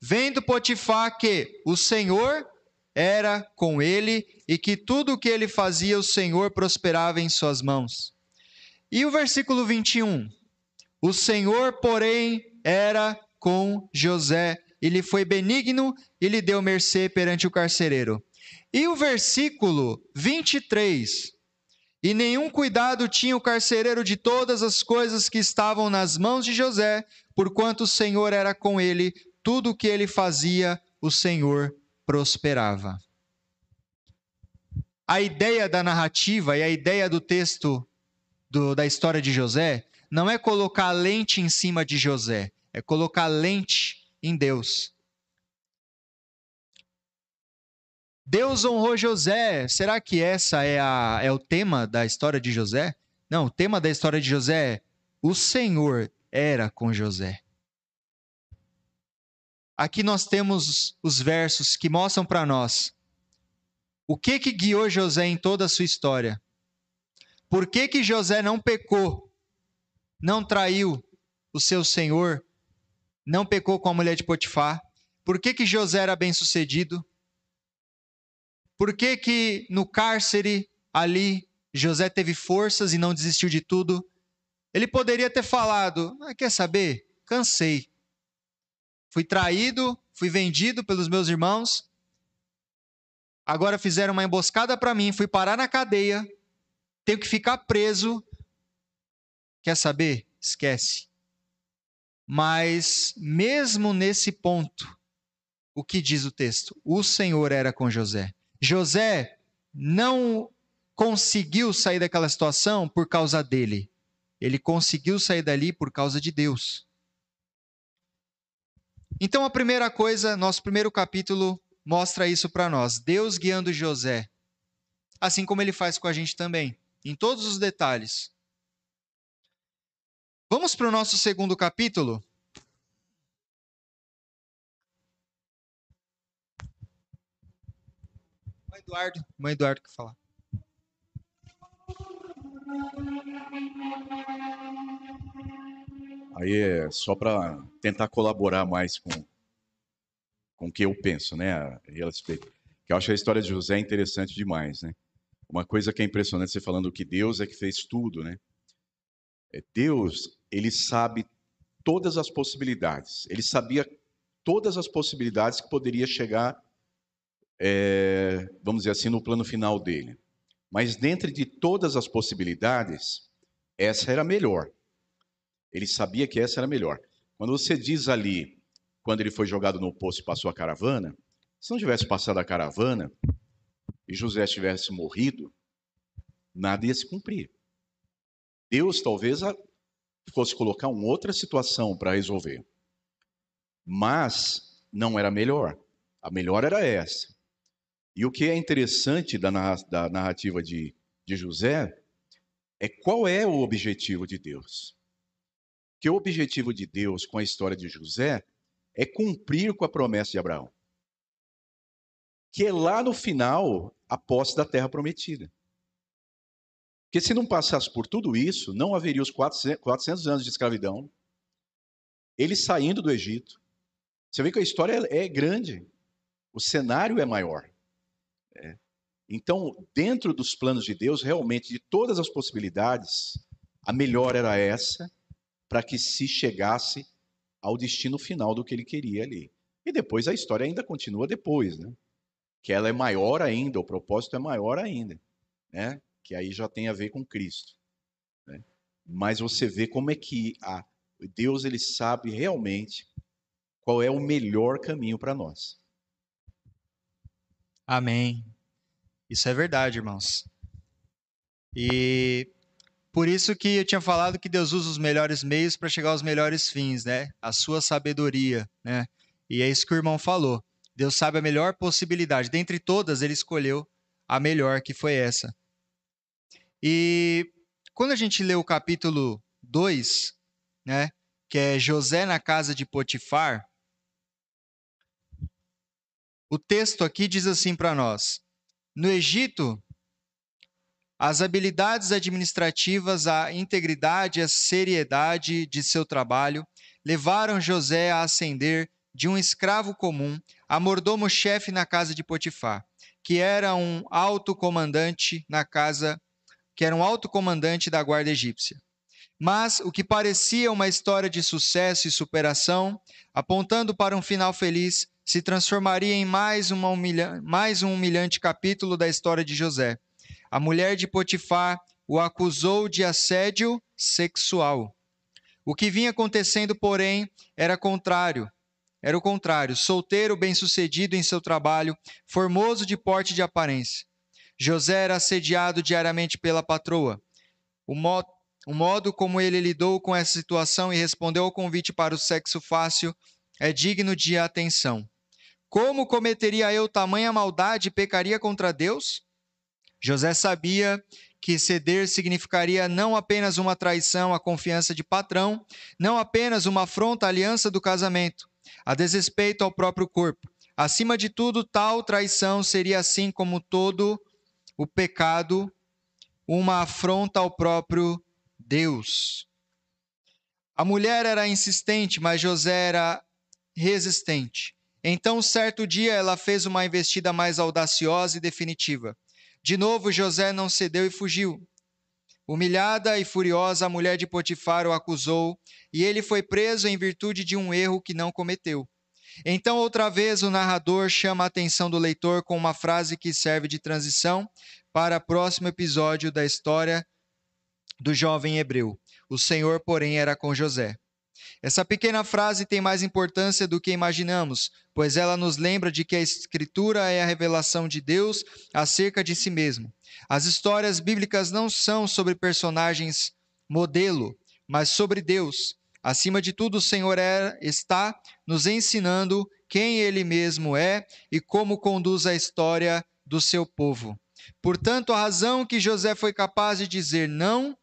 Vendo Potifar que o Senhor era com ele e que tudo o que ele fazia o Senhor prosperava em suas mãos. E o versículo 21? O Senhor, porém, era com José, e lhe foi benigno e lhe deu mercê perante o carcereiro. E o versículo 23? E nenhum cuidado tinha o carcereiro de todas as coisas que estavam nas mãos de José, porquanto o Senhor era com ele, tudo o que ele fazia, o Senhor prosperava. A ideia da narrativa e a ideia do texto do, da história de José não é colocar lente em cima de José, é colocar lente em Deus. Deus honrou José. Será que essa é, a, é o tema da história de José? Não, o tema da história de José é o Senhor era com José. Aqui nós temos os versos que mostram para nós o que que guiou José em toda a sua história. Por que, que José não pecou? Não traiu o seu senhor? Não pecou com a mulher de Potifar? Por que, que José era bem sucedido? Por que, que no cárcere ali José teve forças e não desistiu de tudo? Ele poderia ter falado: ah, quer saber? Cansei. Fui traído, fui vendido pelos meus irmãos. Agora fizeram uma emboscada para mim, fui parar na cadeia tenho que ficar preso. Quer saber? Esquece. Mas, mesmo nesse ponto, o que diz o texto? O Senhor era com José. José não conseguiu sair daquela situação por causa dele. Ele conseguiu sair dali por causa de Deus. Então, a primeira coisa, nosso primeiro capítulo mostra isso para nós: Deus guiando José, assim como ele faz com a gente também em todos os detalhes. Vamos para o nosso segundo capítulo. O Eduardo, o Eduardo que falar. Aí é só para tentar colaborar mais com, com o que eu penso, né, a. Que eu acho a história de José interessante demais, né? Uma coisa que é impressionante você falando que Deus é que fez tudo, né? É, Deus, ele sabe todas as possibilidades. Ele sabia todas as possibilidades que poderia chegar, é, vamos dizer assim, no plano final dele. Mas dentre de todas as possibilidades, essa era melhor. Ele sabia que essa era melhor. Quando você diz ali, quando ele foi jogado no poço e passou a caravana, Se não tivesse passado a caravana e José tivesse morrido, nada ia se cumprir. Deus talvez fosse colocar uma outra situação para resolver. Mas não era melhor. A melhor era essa. E o que é interessante da narrativa de, de José é qual é o objetivo de Deus. Que o objetivo de Deus com a história de José é cumprir com a promessa de Abraão. Que é lá no final a posse da terra prometida. Porque se não passasse por tudo isso, não haveria os 400 anos de escravidão, ele saindo do Egito. Você vê que a história é grande, o cenário é maior. É. Então, dentro dos planos de Deus, realmente, de todas as possibilidades, a melhor era essa, para que se chegasse ao destino final do que ele queria ali. E depois a história ainda continua depois, né? Que ela é maior ainda, o propósito é maior ainda, né? Que aí já tem a ver com Cristo. Né? Mas você vê como é que a, Deus ele sabe realmente qual é o melhor caminho para nós. Amém. Isso é verdade, irmãos. E por isso que eu tinha falado que Deus usa os melhores meios para chegar aos melhores fins, né? A sua sabedoria, né? E é isso que o irmão falou. Deus sabe a melhor possibilidade. Dentre todas, ele escolheu a melhor, que foi essa. E quando a gente lê o capítulo 2, né, que é José na casa de Potifar, o texto aqui diz assim para nós: no Egito, as habilidades administrativas, a integridade e a seriedade de seu trabalho levaram José a ascender de um escravo comum a mordomo-chefe na casa de Potifar, que era um alto comandante na casa, que era um alto comandante da guarda egípcia. Mas o que parecia uma história de sucesso e superação, apontando para um final feliz, se transformaria em mais, humilha... mais um humilhante capítulo da história de José. A mulher de Potifar o acusou de assédio sexual. O que vinha acontecendo, porém, era contrário. Era o contrário, solteiro, bem-sucedido em seu trabalho, formoso de porte de aparência. José era assediado diariamente pela patroa. O modo, o modo como ele lidou com essa situação e respondeu ao convite para o sexo fácil é digno de atenção. Como cometeria eu tamanha maldade e pecaria contra Deus? José sabia que ceder significaria não apenas uma traição à confiança de patrão, não apenas uma afronta à aliança do casamento, a desrespeito ao próprio corpo. Acima de tudo, tal traição seria, assim como todo o pecado, uma afronta ao próprio Deus. A mulher era insistente, mas José era resistente. Então, certo dia, ela fez uma investida mais audaciosa e definitiva. De novo, José não cedeu e fugiu. Humilhada e furiosa, a mulher de Potifar o acusou, e ele foi preso em virtude de um erro que não cometeu. Então, outra vez, o narrador chama a atenção do leitor com uma frase que serve de transição para o próximo episódio da história do jovem hebreu. O Senhor, porém, era com José. Essa pequena frase tem mais importância do que imaginamos, pois ela nos lembra de que a Escritura é a revelação de Deus acerca de si mesmo. As histórias bíblicas não são sobre personagens modelo, mas sobre Deus. Acima de tudo, o Senhor é, está nos ensinando quem Ele mesmo é e como conduz a história do seu povo. Portanto, a razão que José foi capaz de dizer não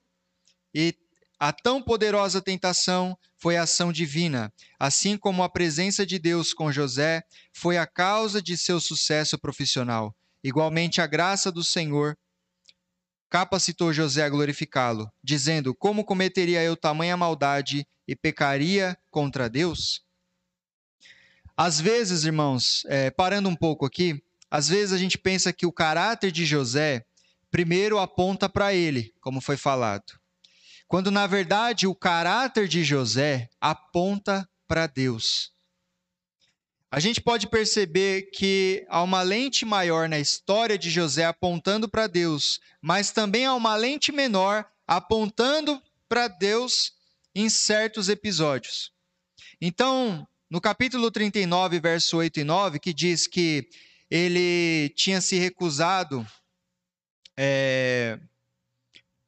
e a tão poderosa tentação foi ação divina, assim como a presença de Deus com José foi a causa de seu sucesso profissional. Igualmente, a graça do Senhor capacitou José a glorificá-lo, dizendo: Como cometeria eu tamanha maldade e pecaria contra Deus? Às vezes, irmãos, é, parando um pouco aqui, às vezes a gente pensa que o caráter de José primeiro aponta para ele, como foi falado quando na verdade o caráter de José aponta para Deus. A gente pode perceber que há uma lente maior na história de José apontando para Deus, mas também há uma lente menor apontando para Deus em certos episódios. Então, no capítulo 39, verso 8 e 9, que diz que ele tinha se recusado é,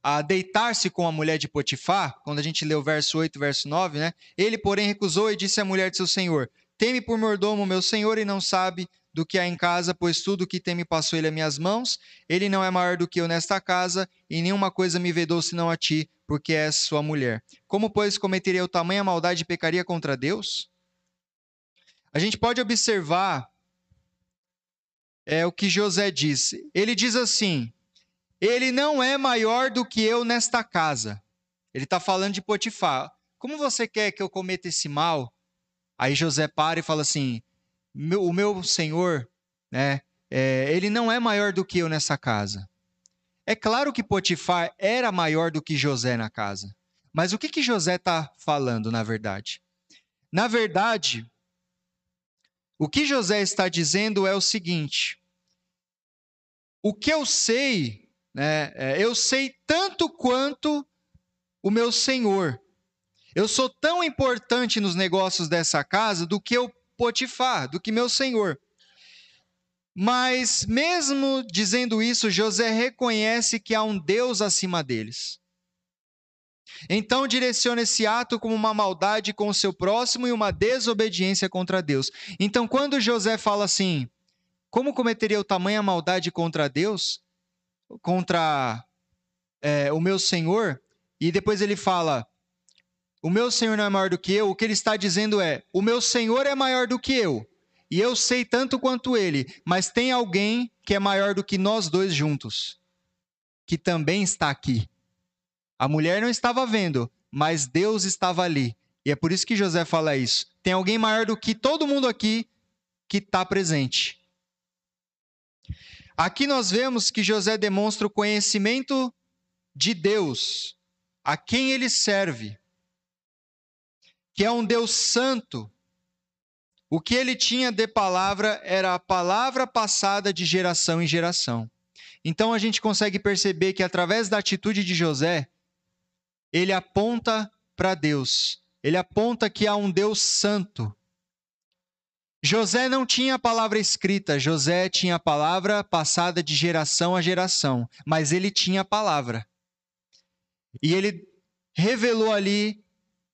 a deitar-se com a mulher de Potifar, quando a gente lê o verso 8 verso 9, né? Ele, porém, recusou e disse à mulher de seu senhor: Teme por mordomo meu senhor e não sabe do que há em casa, pois tudo o que tem me passou ele a minhas mãos. Ele não é maior do que eu nesta casa, e nenhuma coisa me vedou senão a ti, porque és sua mulher. Como, pois, cometeria o tamanha maldade e pecaria contra Deus? A gente pode observar é o que José disse. Ele diz assim: Ele não é maior do que eu nesta casa. Ele está falando de Potifar. Como você quer que eu cometa esse mal? Aí José para e fala assim: O meu senhor, né? É, ele não é maior do que eu nessa casa. É claro que Potifar era maior do que José na casa. Mas o que, que José está falando, na verdade? Na verdade, o que José está dizendo é o seguinte: o que eu sei, né, é, eu sei tanto quanto o meu senhor. Eu sou tão importante nos negócios dessa casa do que o Potifar, do que meu senhor. Mas, mesmo dizendo isso, José reconhece que há um Deus acima deles. Então direciona esse ato como uma maldade com o seu próximo e uma desobediência contra Deus. Então, quando José fala assim, como cometeria o tamanha maldade contra Deus, contra é, o meu Senhor, e depois ele fala, o meu Senhor não é maior do que eu, o que ele está dizendo é, o meu Senhor é maior do que eu, e eu sei tanto quanto ele, mas tem alguém que é maior do que nós dois juntos, que também está aqui. A mulher não estava vendo, mas Deus estava ali. E é por isso que José fala isso. Tem alguém maior do que todo mundo aqui que está presente. Aqui nós vemos que José demonstra o conhecimento de Deus, a quem ele serve, que é um Deus santo. O que ele tinha de palavra era a palavra passada de geração em geração. Então a gente consegue perceber que através da atitude de José, ele aponta para Deus. Ele aponta que há um Deus santo. José não tinha a palavra escrita, José tinha a palavra passada de geração a geração, mas ele tinha a palavra. E ele revelou ali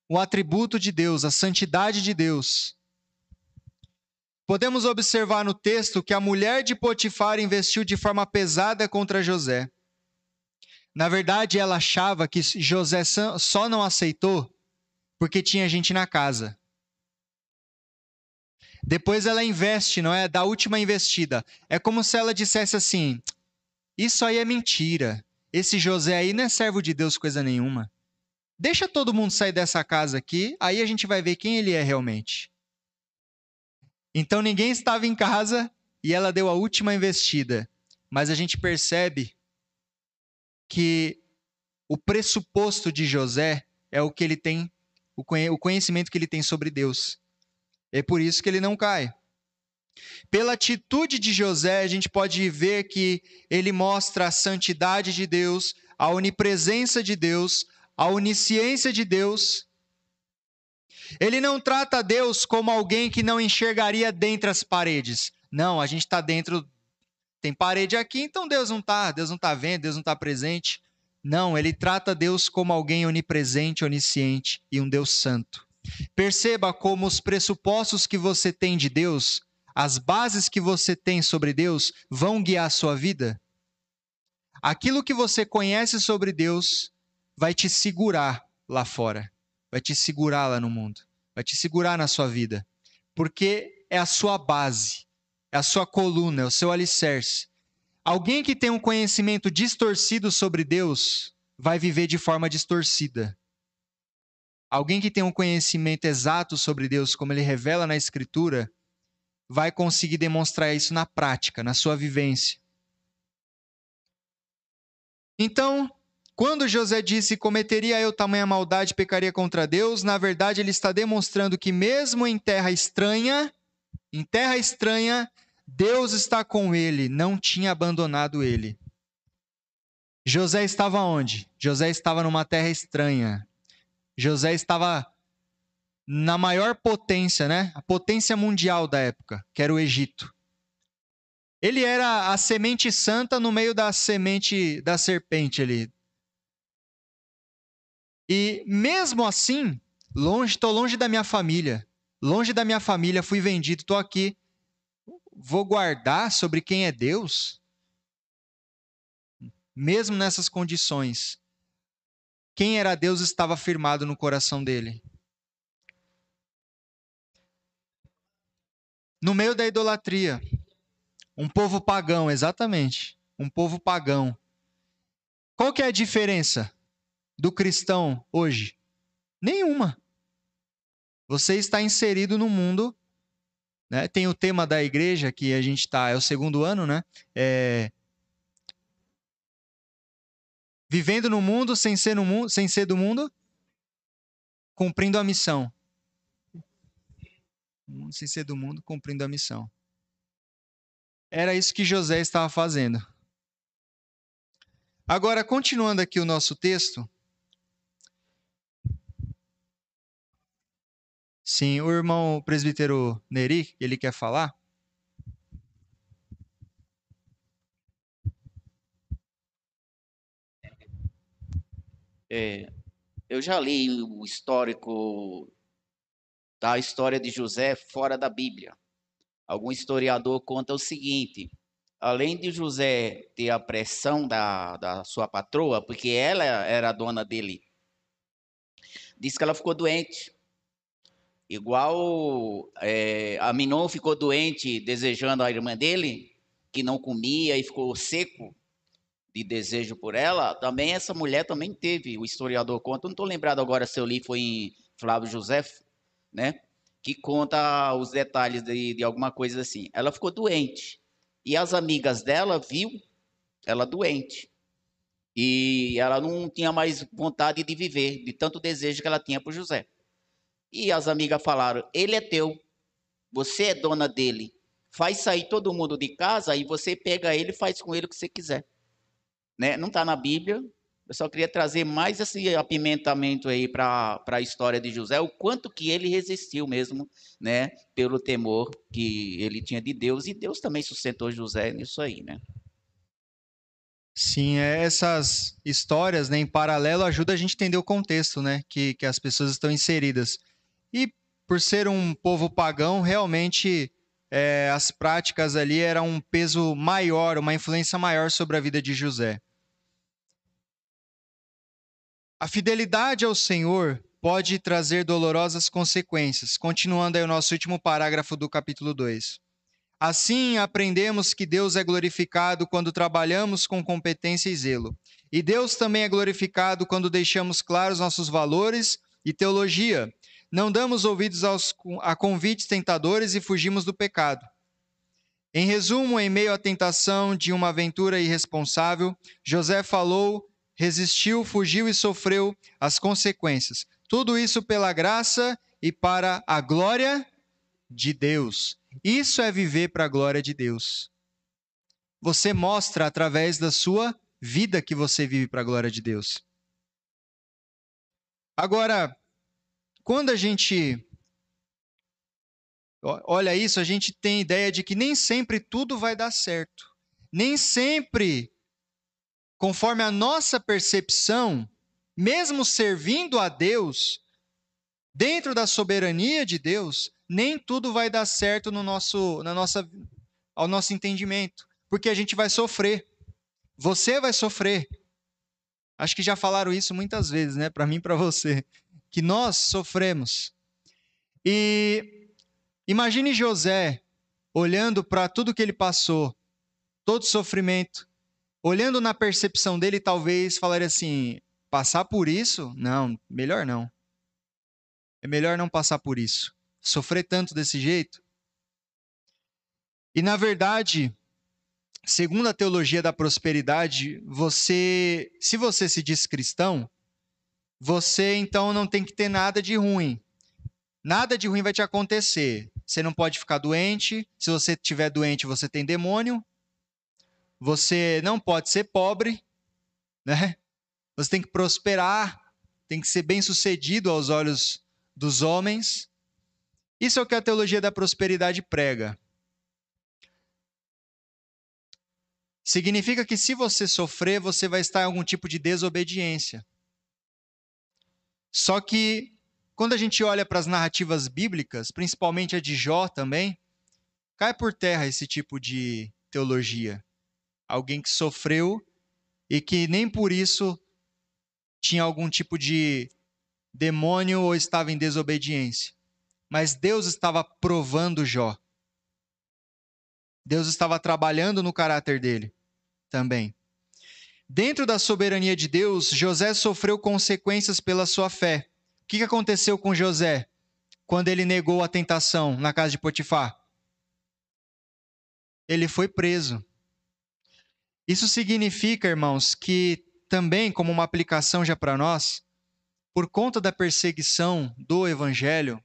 o atributo de Deus, a santidade de Deus. Podemos observar no texto que a mulher de Potifar investiu de forma pesada contra José. Na verdade, ela achava que José só não aceitou porque tinha gente na casa. Depois ela investe, não é? Da última investida. É como se ela dissesse assim: Isso aí é mentira. Esse José aí não é servo de Deus coisa nenhuma. Deixa todo mundo sair dessa casa aqui, aí a gente vai ver quem ele é realmente. Então ninguém estava em casa e ela deu a última investida. Mas a gente percebe que o pressuposto de José é o que ele tem, o conhecimento que ele tem sobre Deus. É por isso que ele não cai. Pela atitude de José, a gente pode ver que ele mostra a santidade de Deus, a onipresença de Deus, a onisciência de Deus. Ele não trata Deus como alguém que não enxergaria dentre as paredes. Não, a gente está dentro tem parede aqui, então Deus não está, Deus não está vendo, Deus não está presente. Não, ele trata Deus como alguém onipresente, onisciente e um Deus santo. Perceba como os pressupostos que você tem de Deus, as bases que você tem sobre Deus, vão guiar a sua vida. Aquilo que você conhece sobre Deus vai te segurar lá fora, vai te segurar lá no mundo, vai te segurar na sua vida, porque é a sua base, é a sua coluna, é o seu alicerce. Alguém que tem um conhecimento distorcido sobre Deus vai viver de forma distorcida. Alguém que tem um conhecimento exato sobre Deus, como ele revela na Escritura, vai conseguir demonstrar isso na prática, na sua vivência. Então, quando José disse: Cometeria eu tamanha maldade pecaria contra Deus, na verdade ele está demonstrando que, mesmo em terra estranha, em terra estranha, Deus está com ele, não tinha abandonado ele. José estava onde? José estava numa terra estranha. José estava na maior potência, né? A potência mundial da época, que era o Egito. Ele era a semente santa no meio da semente da serpente ali. E mesmo assim, longe, estou longe da minha família, longe da minha família, fui vendido, estou aqui. Vou guardar sobre quem é Deus? Mesmo nessas condições, quem era Deus estava firmado no coração dele. No meio da idolatria, um povo pagão, exatamente. Um povo pagão. Qual que é a diferença do cristão hoje? Nenhuma. Você está inserido no mundo. Né? Tem o tema da igreja que a gente está, é o segundo ano, né? É... Vivendo no mundo sem ser, no mundo, sem ser do mundo, cumprindo a missão. Sem ser do mundo, cumprindo a missão. Era isso que José estava fazendo. Agora, continuando aqui o nosso texto. Sim, o irmão presbítero Neri, ele quer falar? É, eu já li o histórico da história de José fora da Bíblia algum historiador conta o seguinte: além de José ter a pressão da, da sua patroa, porque ela era a dona dele, diz que ela ficou doente. Igual é, a Minon ficou doente desejando a irmã dele, que não comia e ficou seco de desejo por ela, também essa mulher também teve, o historiador conta, não estou lembrado agora se eu li, foi em Flávio José, né? que conta os detalhes de, de alguma coisa assim. Ela ficou doente. E as amigas dela viu ela doente. E ela não tinha mais vontade de viver, de tanto desejo que ela tinha por José. E as amigas falaram: Ele é teu, você é dona dele. Faz sair todo mundo de casa e você pega ele e faz com ele o que você quiser. Né? Não está na Bíblia, eu só queria trazer mais esse apimentamento aí para a história de José, o quanto que ele resistiu mesmo, né, pelo temor que ele tinha de Deus, e Deus também sustentou José nisso aí, né? Sim, é, essas histórias, né, em paralelo, ajudam a gente a entender o contexto, né, que, que as pessoas estão inseridas. E por ser um povo pagão, realmente é, as práticas ali eram um peso maior, uma influência maior sobre a vida de José. A fidelidade ao Senhor pode trazer dolorosas consequências. Continuando aí o nosso último parágrafo do capítulo 2. Assim, aprendemos que Deus é glorificado quando trabalhamos com competência e zelo. E Deus também é glorificado quando deixamos claros nossos valores e teologia. Não damos ouvidos aos, a convites tentadores e fugimos do pecado. Em resumo, em meio à tentação de uma aventura irresponsável, José falou resistiu, fugiu e sofreu as consequências. Tudo isso pela graça e para a glória de Deus. Isso é viver para a glória de Deus. Você mostra através da sua vida que você vive para a glória de Deus. Agora, quando a gente olha isso, a gente tem ideia de que nem sempre tudo vai dar certo. Nem sempre conforme a nossa percepção, mesmo servindo a Deus, dentro da soberania de Deus, nem tudo vai dar certo no nosso, na nossa, ao nosso entendimento, porque a gente vai sofrer. Você vai sofrer. Acho que já falaram isso muitas vezes, né, para mim e para você, que nós sofremos. E imagine José olhando para tudo que ele passou, todo sofrimento, olhando na percepção dele, talvez falaria assim: passar por isso? Não, melhor não. É melhor não passar por isso. Sofrer tanto desse jeito. E na verdade, segundo a teologia da prosperidade, você, se você se diz cristão, você então não tem que ter nada de ruim. Nada de ruim vai te acontecer. Você não pode ficar doente. Se você estiver doente, você tem demônio. Você não pode ser pobre, né? Você tem que prosperar, tem que ser bem sucedido aos olhos dos homens. Isso é o que a teologia da prosperidade prega. Significa que se você sofrer, você vai estar em algum tipo de desobediência. Só que quando a gente olha para as narrativas bíblicas, principalmente a de Jó também, cai por terra esse tipo de teologia. Alguém que sofreu e que nem por isso tinha algum tipo de demônio ou estava em desobediência. Mas Deus estava provando Jó. Deus estava trabalhando no caráter dele também. Dentro da soberania de Deus, José sofreu consequências pela sua fé. O que aconteceu com José quando ele negou a tentação na casa de Potifar? Ele foi preso. Isso significa, irmãos, que também, como uma aplicação já para nós, por conta da perseguição do Evangelho,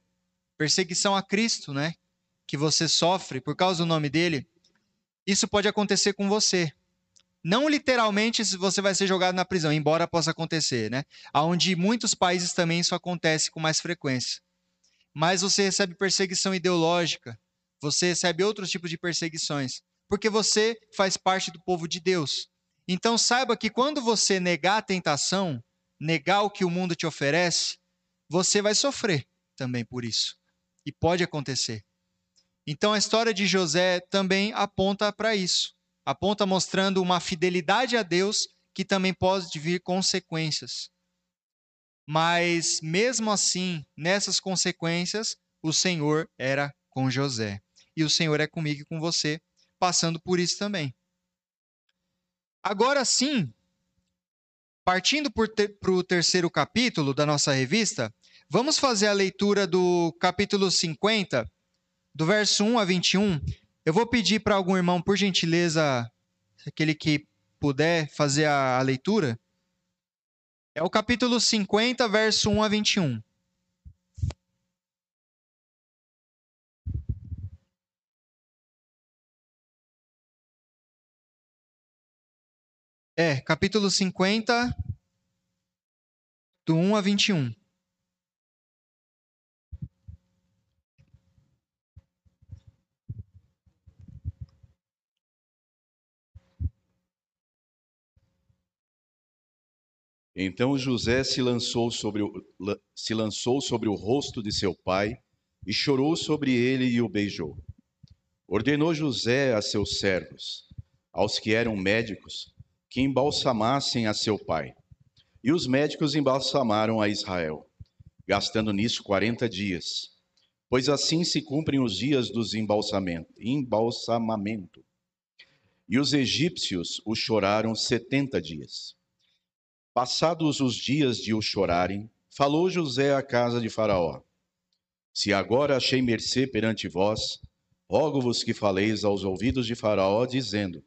perseguição a Cristo, né? Que você sofre por causa do nome dele, isso pode acontecer com você. Não literalmente você vai ser jogado na prisão, embora possa acontecer, né? Onde muitos países também isso acontece com mais frequência. Mas você recebe perseguição ideológica, você recebe outros tipos de perseguições porque você faz parte do povo de Deus. Então saiba que quando você negar a tentação, negar o que o mundo te oferece, você vai sofrer também por isso. E pode acontecer. Então a história de José também aponta para isso. Aponta mostrando uma fidelidade a Deus que também pode vir consequências. Mas mesmo assim, nessas consequências, o Senhor era com José. E o Senhor é comigo e com você passando por isso também. Agora sim, partindo para o terceiro capítulo da nossa revista, vamos fazer a leitura do capítulo 50, do verso 1 a 21. Eu vou pedir para algum irmão, por gentileza, aquele que puder fazer a, a leitura. É o capítulo 50, verso 1 a 21. É, capítulo 50, do 1 a 21. Então José se lançou, sobre o, se lançou sobre o rosto de seu pai e chorou sobre ele e o beijou. Ordenou José a seus servos, aos que eram médicos, que embalsamassem a seu pai. E os médicos embalsamaram a Israel, gastando nisso 40 dias, pois assim se cumprem os dias dos embalsamamento. E os egípcios o choraram 70 dias. Passados os dias de o chorarem, falou José à casa de Faraó: Se agora achei mercê perante vós, rogo-vos que faleis aos ouvidos de Faraó, dizendo: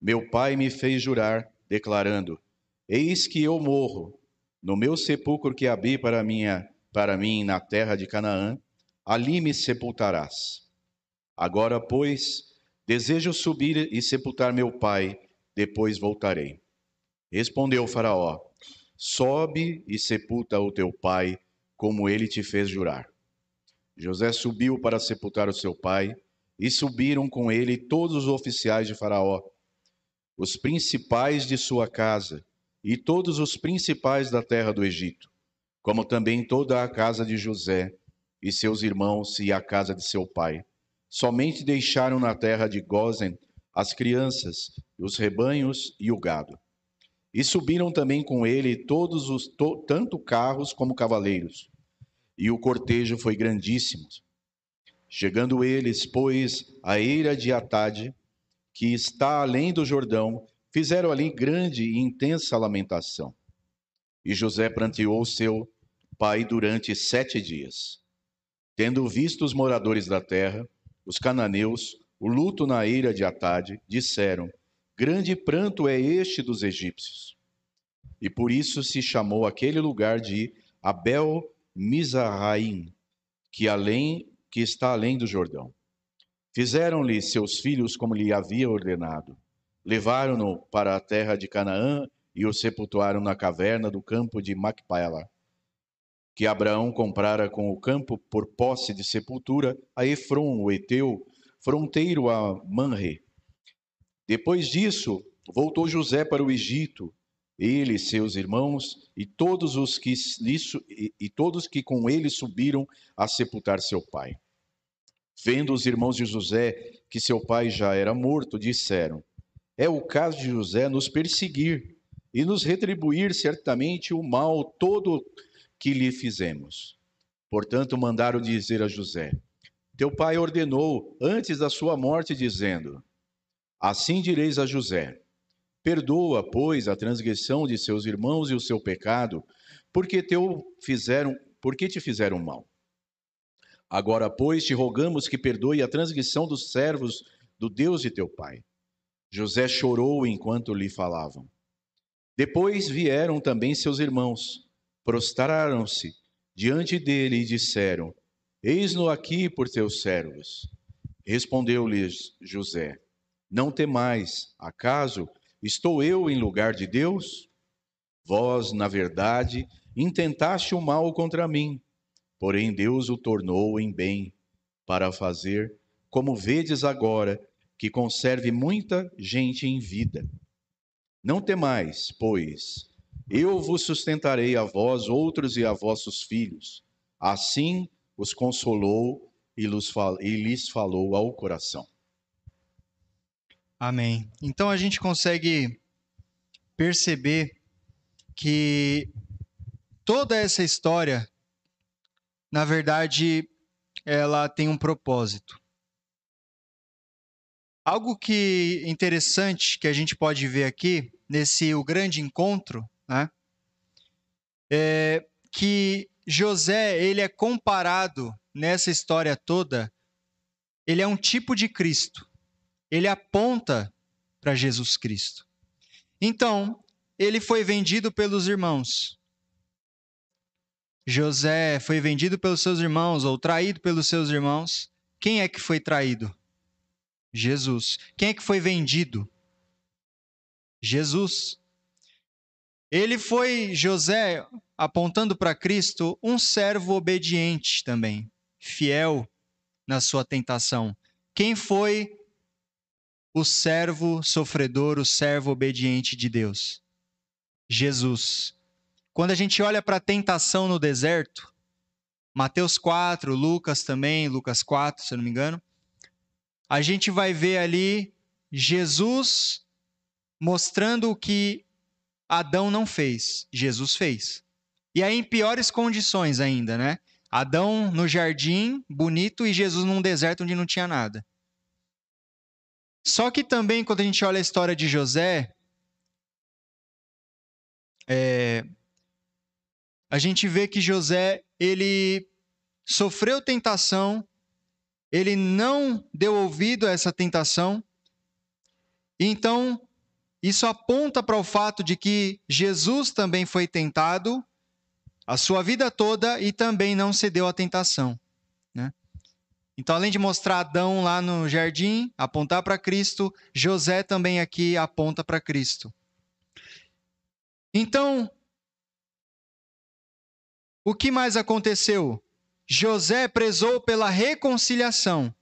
meu pai me fez jurar, declarando: Eis que eu morro, no meu sepulcro que abri para, minha, para mim na terra de Canaã, ali me sepultarás. Agora, pois, desejo subir e sepultar meu pai, depois voltarei. Respondeu Faraó: Sobe e sepulta o teu pai, como ele te fez jurar. José subiu para sepultar o seu pai, e subiram com ele todos os oficiais de Faraó, os principais de sua casa e todos os principais da terra do Egito, como também toda a casa de José e seus irmãos e a casa de seu pai. Somente deixaram na terra de Gozen as crianças, os rebanhos e o gado. E subiram também com ele todos os to, tanto carros como cavaleiros. E o cortejo foi grandíssimo. Chegando eles, pois, à eira de Atade, que está além do Jordão, fizeram ali grande e intensa lamentação. E José pranteou seu pai durante sete dias. Tendo visto os moradores da terra, os cananeus, o luto na ira de Atade, disseram: Grande pranto é este dos egípcios. E por isso se chamou aquele lugar de Abel Mizraim, que além que está além do Jordão. Fizeram-lhe seus filhos como lhe havia ordenado. Levaram-no para a terra de Canaã e o sepultaram na caverna do campo de Macpela, que Abraão comprara com o campo por posse de sepultura a Efron, o Eteu, fronteiro a Manre. Depois disso, voltou José para o Egito, ele, seus irmãos e todos os que e todos que com ele subiram a sepultar seu pai. Vendo os irmãos de José que seu pai já era morto, disseram: É o caso de José nos perseguir e nos retribuir certamente o mal todo que lhe fizemos. Portanto, mandaram dizer a José: Teu pai ordenou antes da sua morte, dizendo: Assim direis a José: Perdoa, pois, a transgressão de seus irmãos e o seu pecado, porque teu fizeram, porque te fizeram mal. Agora, pois, te rogamos que perdoe a transgressão dos servos do Deus de teu pai. José chorou enquanto lhe falavam. Depois vieram também seus irmãos prostraram-se diante dele e disseram: Eis-no aqui por teus servos. Respondeu-lhes José: Não temais, acaso estou eu em lugar de Deus? Vós, na verdade, intentaste o mal contra mim, porém Deus o tornou em bem, para fazer, como vedes agora, que conserve muita gente em vida. Não temais, pois, eu vos sustentarei a vós outros e a vossos filhos. Assim os consolou e lhes falou ao coração. Amém. Então a gente consegue perceber que toda essa história, na verdade, ela tem um propósito. Algo que interessante que a gente pode ver aqui nesse o grande encontro né? É que José ele é comparado nessa história toda, ele é um tipo de Cristo. Ele aponta para Jesus Cristo. Então, ele foi vendido pelos irmãos. José foi vendido pelos seus irmãos ou traído pelos seus irmãos. Quem é que foi traído? Jesus. Quem é que foi vendido? Jesus. Ele foi, José, apontando para Cristo, um servo obediente também, fiel na sua tentação. Quem foi o servo sofredor, o servo obediente de Deus? Jesus. Quando a gente olha para a tentação no deserto, Mateus 4, Lucas também, Lucas 4, se eu não me engano, a gente vai ver ali Jesus mostrando o que Adão não fez, Jesus fez. E aí em piores condições ainda, né? Adão no jardim, bonito, e Jesus num deserto onde não tinha nada. Só que também, quando a gente olha a história de José, é, a gente vê que José, ele sofreu tentação, ele não deu ouvido a essa tentação, então isso aponta para o fato de que Jesus também foi tentado a sua vida toda e também não cedeu à tentação. Né? Então, além de mostrar Adão lá no jardim, apontar para Cristo, José também aqui aponta para Cristo. Então, o que mais aconteceu? José prezou pela reconciliação.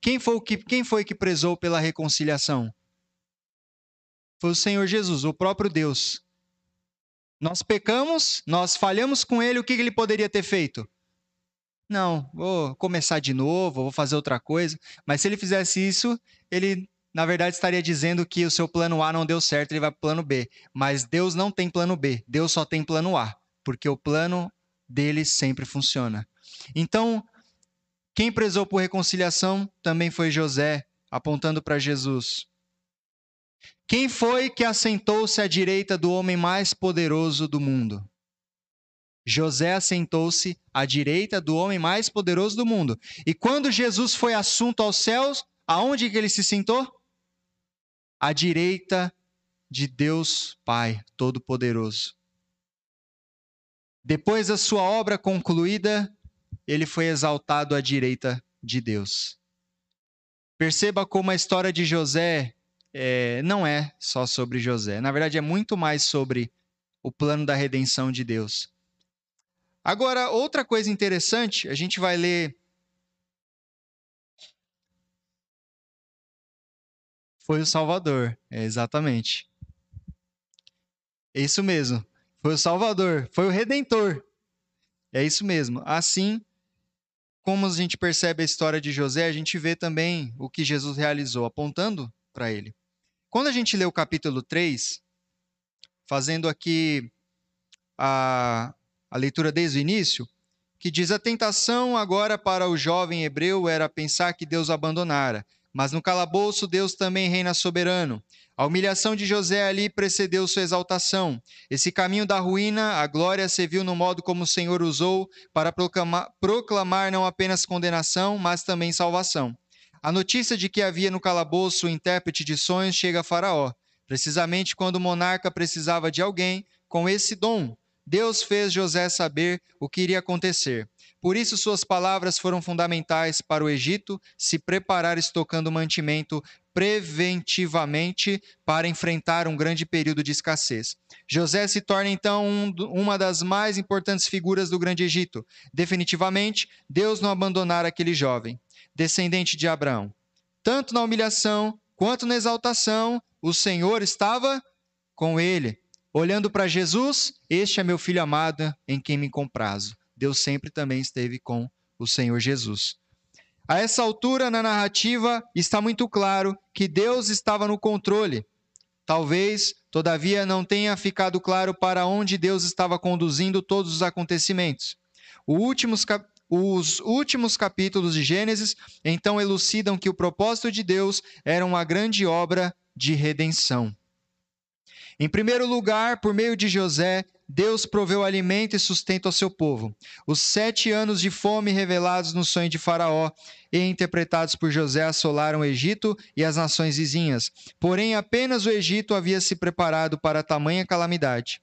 Quem foi, que, quem foi que prezou pela reconciliação? foi o Senhor Jesus, o próprio Deus. Nós pecamos, nós falhamos com ele, o que ele poderia ter feito? Não, vou começar de novo, vou fazer outra coisa. Mas se ele fizesse isso, ele, na verdade, estaria dizendo que o seu plano A não deu certo, ele vai para o plano B. Mas Deus não tem plano B, Deus só tem plano A, porque o plano dele sempre funciona. Então, quem prezou por reconciliação também foi José, apontando para Jesus. Quem foi que assentou-se à direita do homem mais poderoso do mundo? José assentou-se à direita do homem mais poderoso do mundo. E quando Jesus foi assunto aos céus, aonde que ele se sentou? À direita de Deus Pai Todo-Poderoso. Depois da sua obra concluída, ele foi exaltado à direita de Deus. Perceba como a história de José é, não é só sobre José. Na verdade, é muito mais sobre o plano da redenção de Deus. Agora, outra coisa interessante, a gente vai ler. Foi o Salvador, é, exatamente. É isso mesmo. Foi o Salvador, foi o Redentor. É isso mesmo. Assim como a gente percebe a história de José, a gente vê também o que Jesus realizou, apontando para ele. Quando a gente lê o capítulo 3, fazendo aqui a, a leitura desde o início, que diz: A tentação agora para o jovem hebreu era pensar que Deus abandonara, mas no calabouço Deus também reina soberano. A humilhação de José ali precedeu sua exaltação. Esse caminho da ruína, a glória se viu no modo como o Senhor usou para proclamar, proclamar não apenas condenação, mas também salvação. A notícia de que havia no calabouço o intérprete de sonhos chega a Faraó, precisamente quando o monarca precisava de alguém com esse dom. Deus fez José saber o que iria acontecer. Por isso, suas palavras foram fundamentais para o Egito se preparar estocando mantimento preventivamente para enfrentar um grande período de escassez. José se torna então um, uma das mais importantes figuras do Grande Egito. Definitivamente, Deus não abandonara aquele jovem, descendente de Abraão. Tanto na humilhação quanto na exaltação, o Senhor estava com ele. Olhando para Jesus, este é meu filho amado em quem me comprazo. Deus sempre também esteve com o Senhor Jesus. A essa altura na narrativa está muito claro que Deus estava no controle. Talvez, todavia, não tenha ficado claro para onde Deus estava conduzindo todos os acontecimentos. Últimos cap... Os últimos capítulos de Gênesis então elucidam que o propósito de Deus era uma grande obra de redenção. Em primeiro lugar, por meio de José, Deus proveu alimento e sustento ao seu povo. Os sete anos de fome revelados no sonho de Faraó e interpretados por José assolaram o Egito e as nações vizinhas. Porém, apenas o Egito havia se preparado para tamanha calamidade.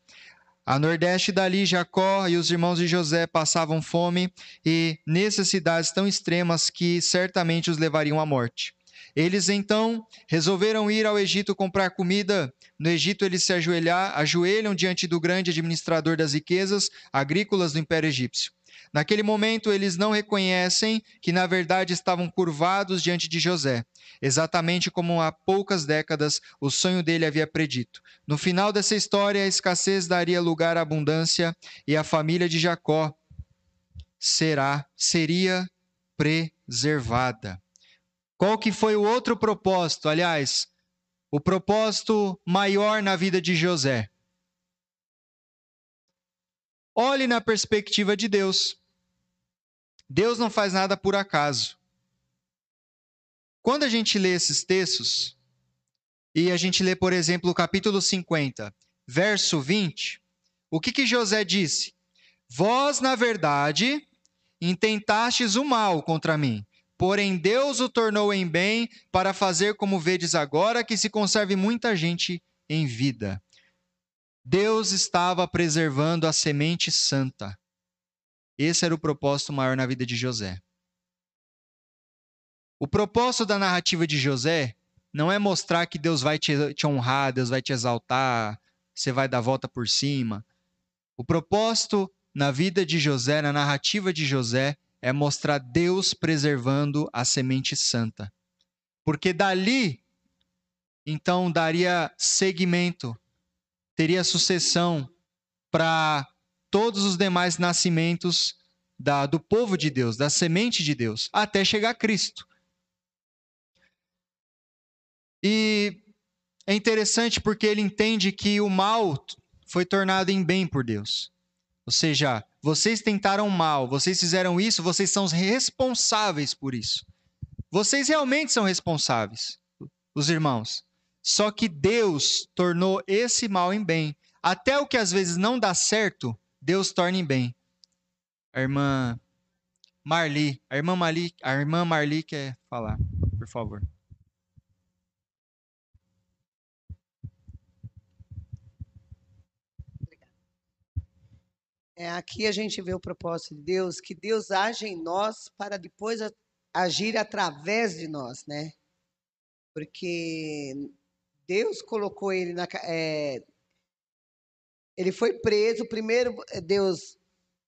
A nordeste dali, Jacó e os irmãos de José passavam fome e necessidades tão extremas que certamente os levariam à morte. Eles então resolveram ir ao Egito comprar comida. No Egito, eles se ajoelhar, ajoelham diante do grande administrador das riquezas agrícolas do Império Egípcio. Naquele momento, eles não reconhecem que, na verdade, estavam curvados diante de José, exatamente como há poucas décadas o sonho dele havia predito. No final dessa história, a escassez daria lugar à abundância e a família de Jacó será, seria preservada. Qual que foi o outro propósito? Aliás, o propósito maior na vida de José. Olhe na perspectiva de Deus. Deus não faz nada por acaso. Quando a gente lê esses textos, e a gente lê, por exemplo, o capítulo 50, verso 20, o que, que José disse? Vós, na verdade, intentastes o mal contra mim, Porém, Deus o tornou em bem para fazer como vedes agora, que se conserve muita gente em vida. Deus estava preservando a semente santa. Esse era o propósito maior na vida de José. O propósito da narrativa de José não é mostrar que Deus vai te, te honrar, Deus vai te exaltar, você vai dar volta por cima. O propósito na vida de José, na narrativa de José, é mostrar Deus preservando a semente santa. Porque dali, então, daria seguimento, teria sucessão para todos os demais nascimentos da, do povo de Deus, da semente de Deus, até chegar a Cristo. E é interessante porque ele entende que o mal foi tornado em bem por Deus. Ou seja, vocês tentaram mal, vocês fizeram isso, vocês são responsáveis por isso. Vocês realmente são responsáveis, os irmãos. Só que Deus tornou esse mal em bem. Até o que às vezes não dá certo, Deus torna em bem. A irmã Marli, a irmã Marli, a irmã Marli quer falar, por favor. É, aqui a gente vê o propósito de Deus, que Deus age em nós para depois agir através de nós, né? Porque Deus colocou ele na. É, ele foi preso, primeiro eh, Deus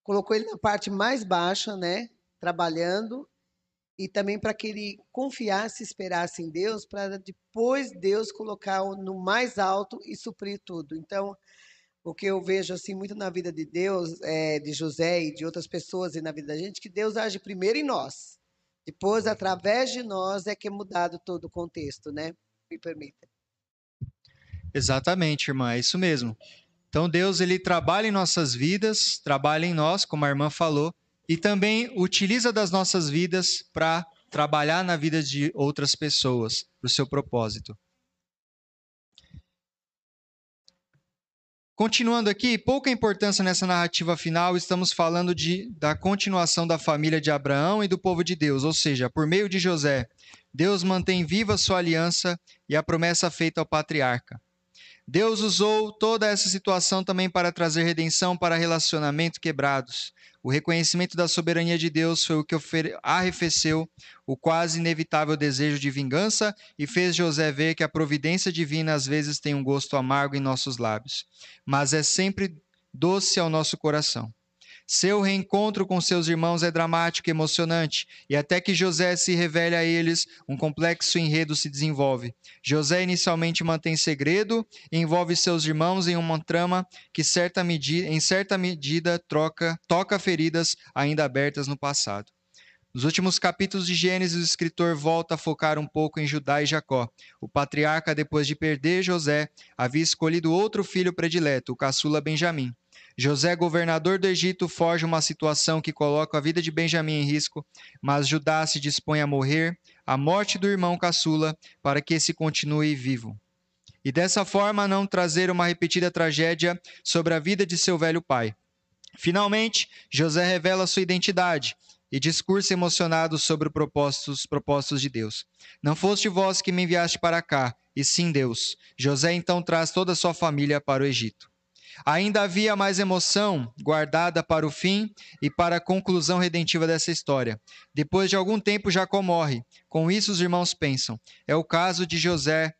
colocou ele na parte mais baixa, né? Trabalhando e também para que ele confiasse, esperasse em Deus, para depois Deus colocar no mais alto e suprir tudo. Então, o que eu vejo assim muito na vida de Deus, é, de José e de outras pessoas e na vida da gente, que Deus age primeiro em nós, depois através de nós é que é mudado todo o contexto, né? Me permita. Exatamente, irmã, é isso mesmo. Então Deus ele trabalha em nossas vidas, trabalha em nós, como a irmã falou, e também utiliza das nossas vidas para trabalhar na vida de outras pessoas, para o seu propósito. Continuando aqui, pouca importância nessa narrativa final, estamos falando de, da continuação da família de Abraão e do povo de Deus, ou seja, por meio de José, Deus mantém viva sua aliança e a promessa feita ao patriarca. Deus usou toda essa situação também para trazer redenção para relacionamentos quebrados. O reconhecimento da soberania de Deus foi o que arrefeceu o quase inevitável desejo de vingança e fez José ver que a providência divina às vezes tem um gosto amargo em nossos lábios, mas é sempre doce ao nosso coração. Seu reencontro com seus irmãos é dramático e emocionante, e até que José se revele a eles, um complexo enredo se desenvolve. José inicialmente mantém segredo e envolve seus irmãos em uma trama que, certa medida, em certa medida, troca, toca feridas ainda abertas no passado. Nos últimos capítulos de Gênesis, o escritor volta a focar um pouco em Judá e Jacó. O patriarca, depois de perder José, havia escolhido outro filho predileto, o caçula Benjamim. José, governador do Egito, foge uma situação que coloca a vida de Benjamim em risco, mas Judá se dispõe a morrer, a morte do irmão caçula, para que esse continue vivo. E dessa forma não trazer uma repetida tragédia sobre a vida de seu velho pai. Finalmente, José revela sua identidade e discurso emocionado sobre os propósitos de Deus. Não foste vós que me enviaste para cá, e sim Deus. José então traz toda a sua família para o Egito. Ainda havia mais emoção guardada para o fim e para a conclusão redentiva dessa história. Depois de algum tempo, Jacó morre. Com isso, os irmãos pensam: é o caso de José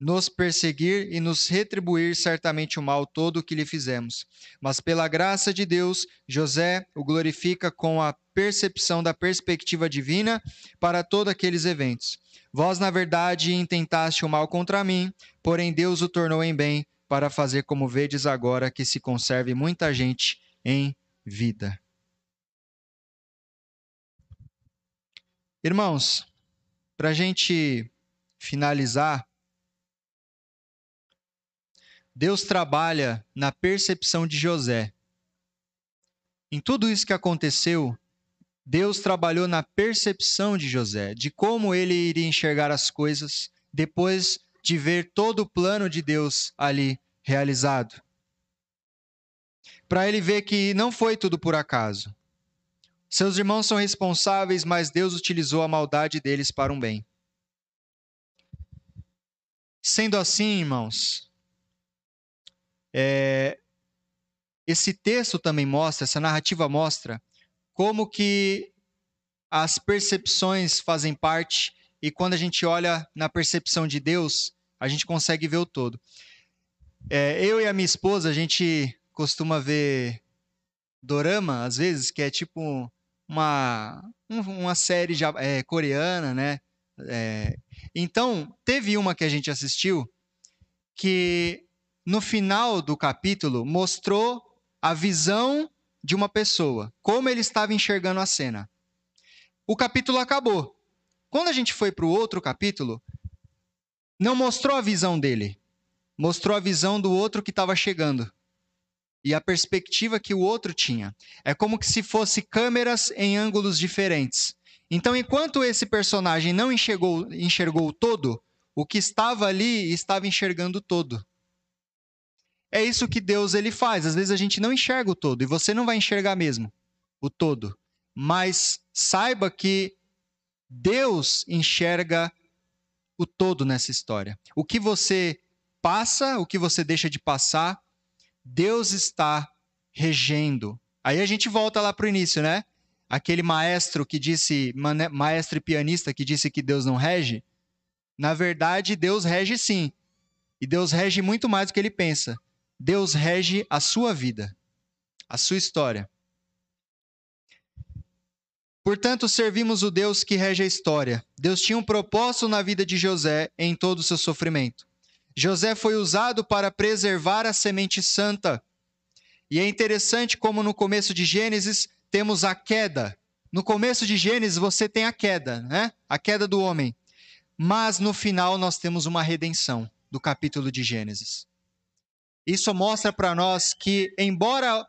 nos perseguir e nos retribuir certamente o mal todo que lhe fizemos. Mas pela graça de Deus, José o glorifica com a percepção da perspectiva divina para todos aqueles eventos. Vós, na verdade, intentaste o mal contra mim, porém Deus o tornou em bem para fazer como vedes agora que se conserve muita gente em vida. Irmãos, para a gente finalizar, Deus trabalha na percepção de José. Em tudo isso que aconteceu, Deus trabalhou na percepção de José, de como ele iria enxergar as coisas depois de ver todo o plano de Deus ali realizado. Para ele ver que não foi tudo por acaso. Seus irmãos são responsáveis, mas Deus utilizou a maldade deles para um bem. Sendo assim, irmãos, é, esse texto também mostra, essa narrativa mostra, como que as percepções fazem parte e quando a gente olha na percepção de Deus, a gente consegue ver o todo. É, eu e a minha esposa, a gente costuma ver dorama, às vezes, que é tipo uma, uma série de, é, coreana, né? É, então, teve uma que a gente assistiu que no final do capítulo mostrou a visão de uma pessoa, como ele estava enxergando a cena. O capítulo acabou. Quando a gente foi para o outro capítulo, não mostrou a visão dele, mostrou a visão do outro que estava chegando e a perspectiva que o outro tinha. É como se fosse câmeras em ângulos diferentes. Então, enquanto esse personagem não enxergou, enxergou o todo, o que estava ali estava enxergando todo. É isso que Deus ele faz. Às vezes a gente não enxerga o todo e você não vai enxergar mesmo o todo. Mas saiba que Deus enxerga o todo nessa história. O que você passa, o que você deixa de passar, Deus está regendo. Aí a gente volta lá para o início, né? Aquele maestro que disse, maestro e pianista que disse que Deus não rege, na verdade Deus rege sim. E Deus rege muito mais do que ele pensa. Deus rege a sua vida. a sua história. Portanto, servimos o Deus que rege a história. Deus tinha um propósito na vida de José em todo o seu sofrimento. José foi usado para preservar a semente santa. E é interessante como no começo de Gênesis temos a queda. No começo de Gênesis você tem a queda, né? A queda do homem. Mas no final nós temos uma redenção do capítulo de Gênesis. Isso mostra para nós que, embora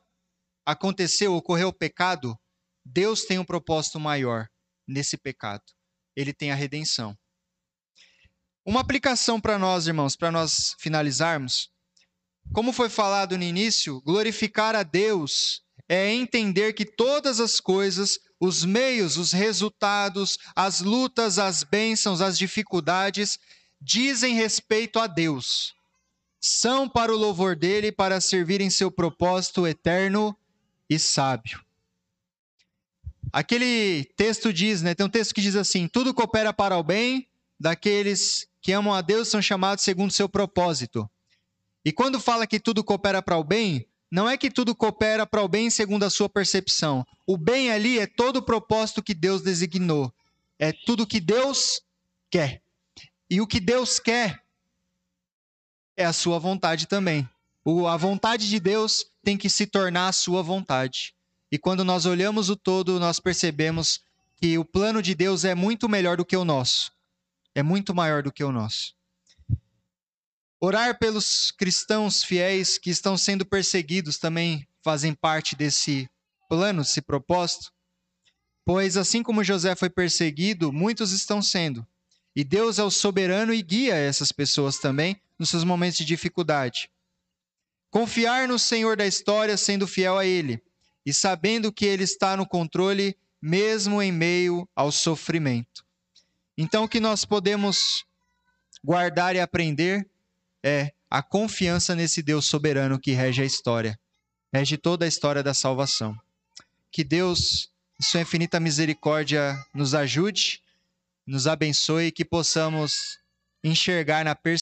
aconteceu, ocorreu o pecado, Deus tem um propósito maior nesse pecado. Ele tem a redenção. Uma aplicação para nós, irmãos, para nós finalizarmos. Como foi falado no início, glorificar a Deus é entender que todas as coisas, os meios, os resultados, as lutas, as bênçãos, as dificuldades, dizem respeito a Deus. São para o louvor dele, para servirem seu propósito eterno e sábio. Aquele texto diz, né? Tem um texto que diz assim: tudo coopera para o bem daqueles que amam a Deus são chamados segundo seu propósito. E quando fala que tudo coopera para o bem, não é que tudo coopera para o bem segundo a sua percepção. O bem ali é todo o propósito que Deus designou. É tudo que Deus quer. E o que Deus quer é a sua vontade também. A vontade de Deus tem que se tornar a sua vontade. E quando nós olhamos o todo, nós percebemos que o plano de Deus é muito melhor do que o nosso. É muito maior do que o nosso. Orar pelos cristãos fiéis que estão sendo perseguidos também fazem parte desse plano, desse propósito. Pois assim como José foi perseguido, muitos estão sendo. E Deus é o soberano e guia essas pessoas também nos seus momentos de dificuldade. Confiar no Senhor da história, sendo fiel a Ele e sabendo que Ele está no controle, mesmo em meio ao sofrimento. Então, o que nós podemos guardar e aprender é a confiança nesse Deus soberano que rege a história, rege toda a história da salvação. Que Deus, em sua infinita misericórdia, nos ajude, nos abençoe e que possamos enxergar na perspectiva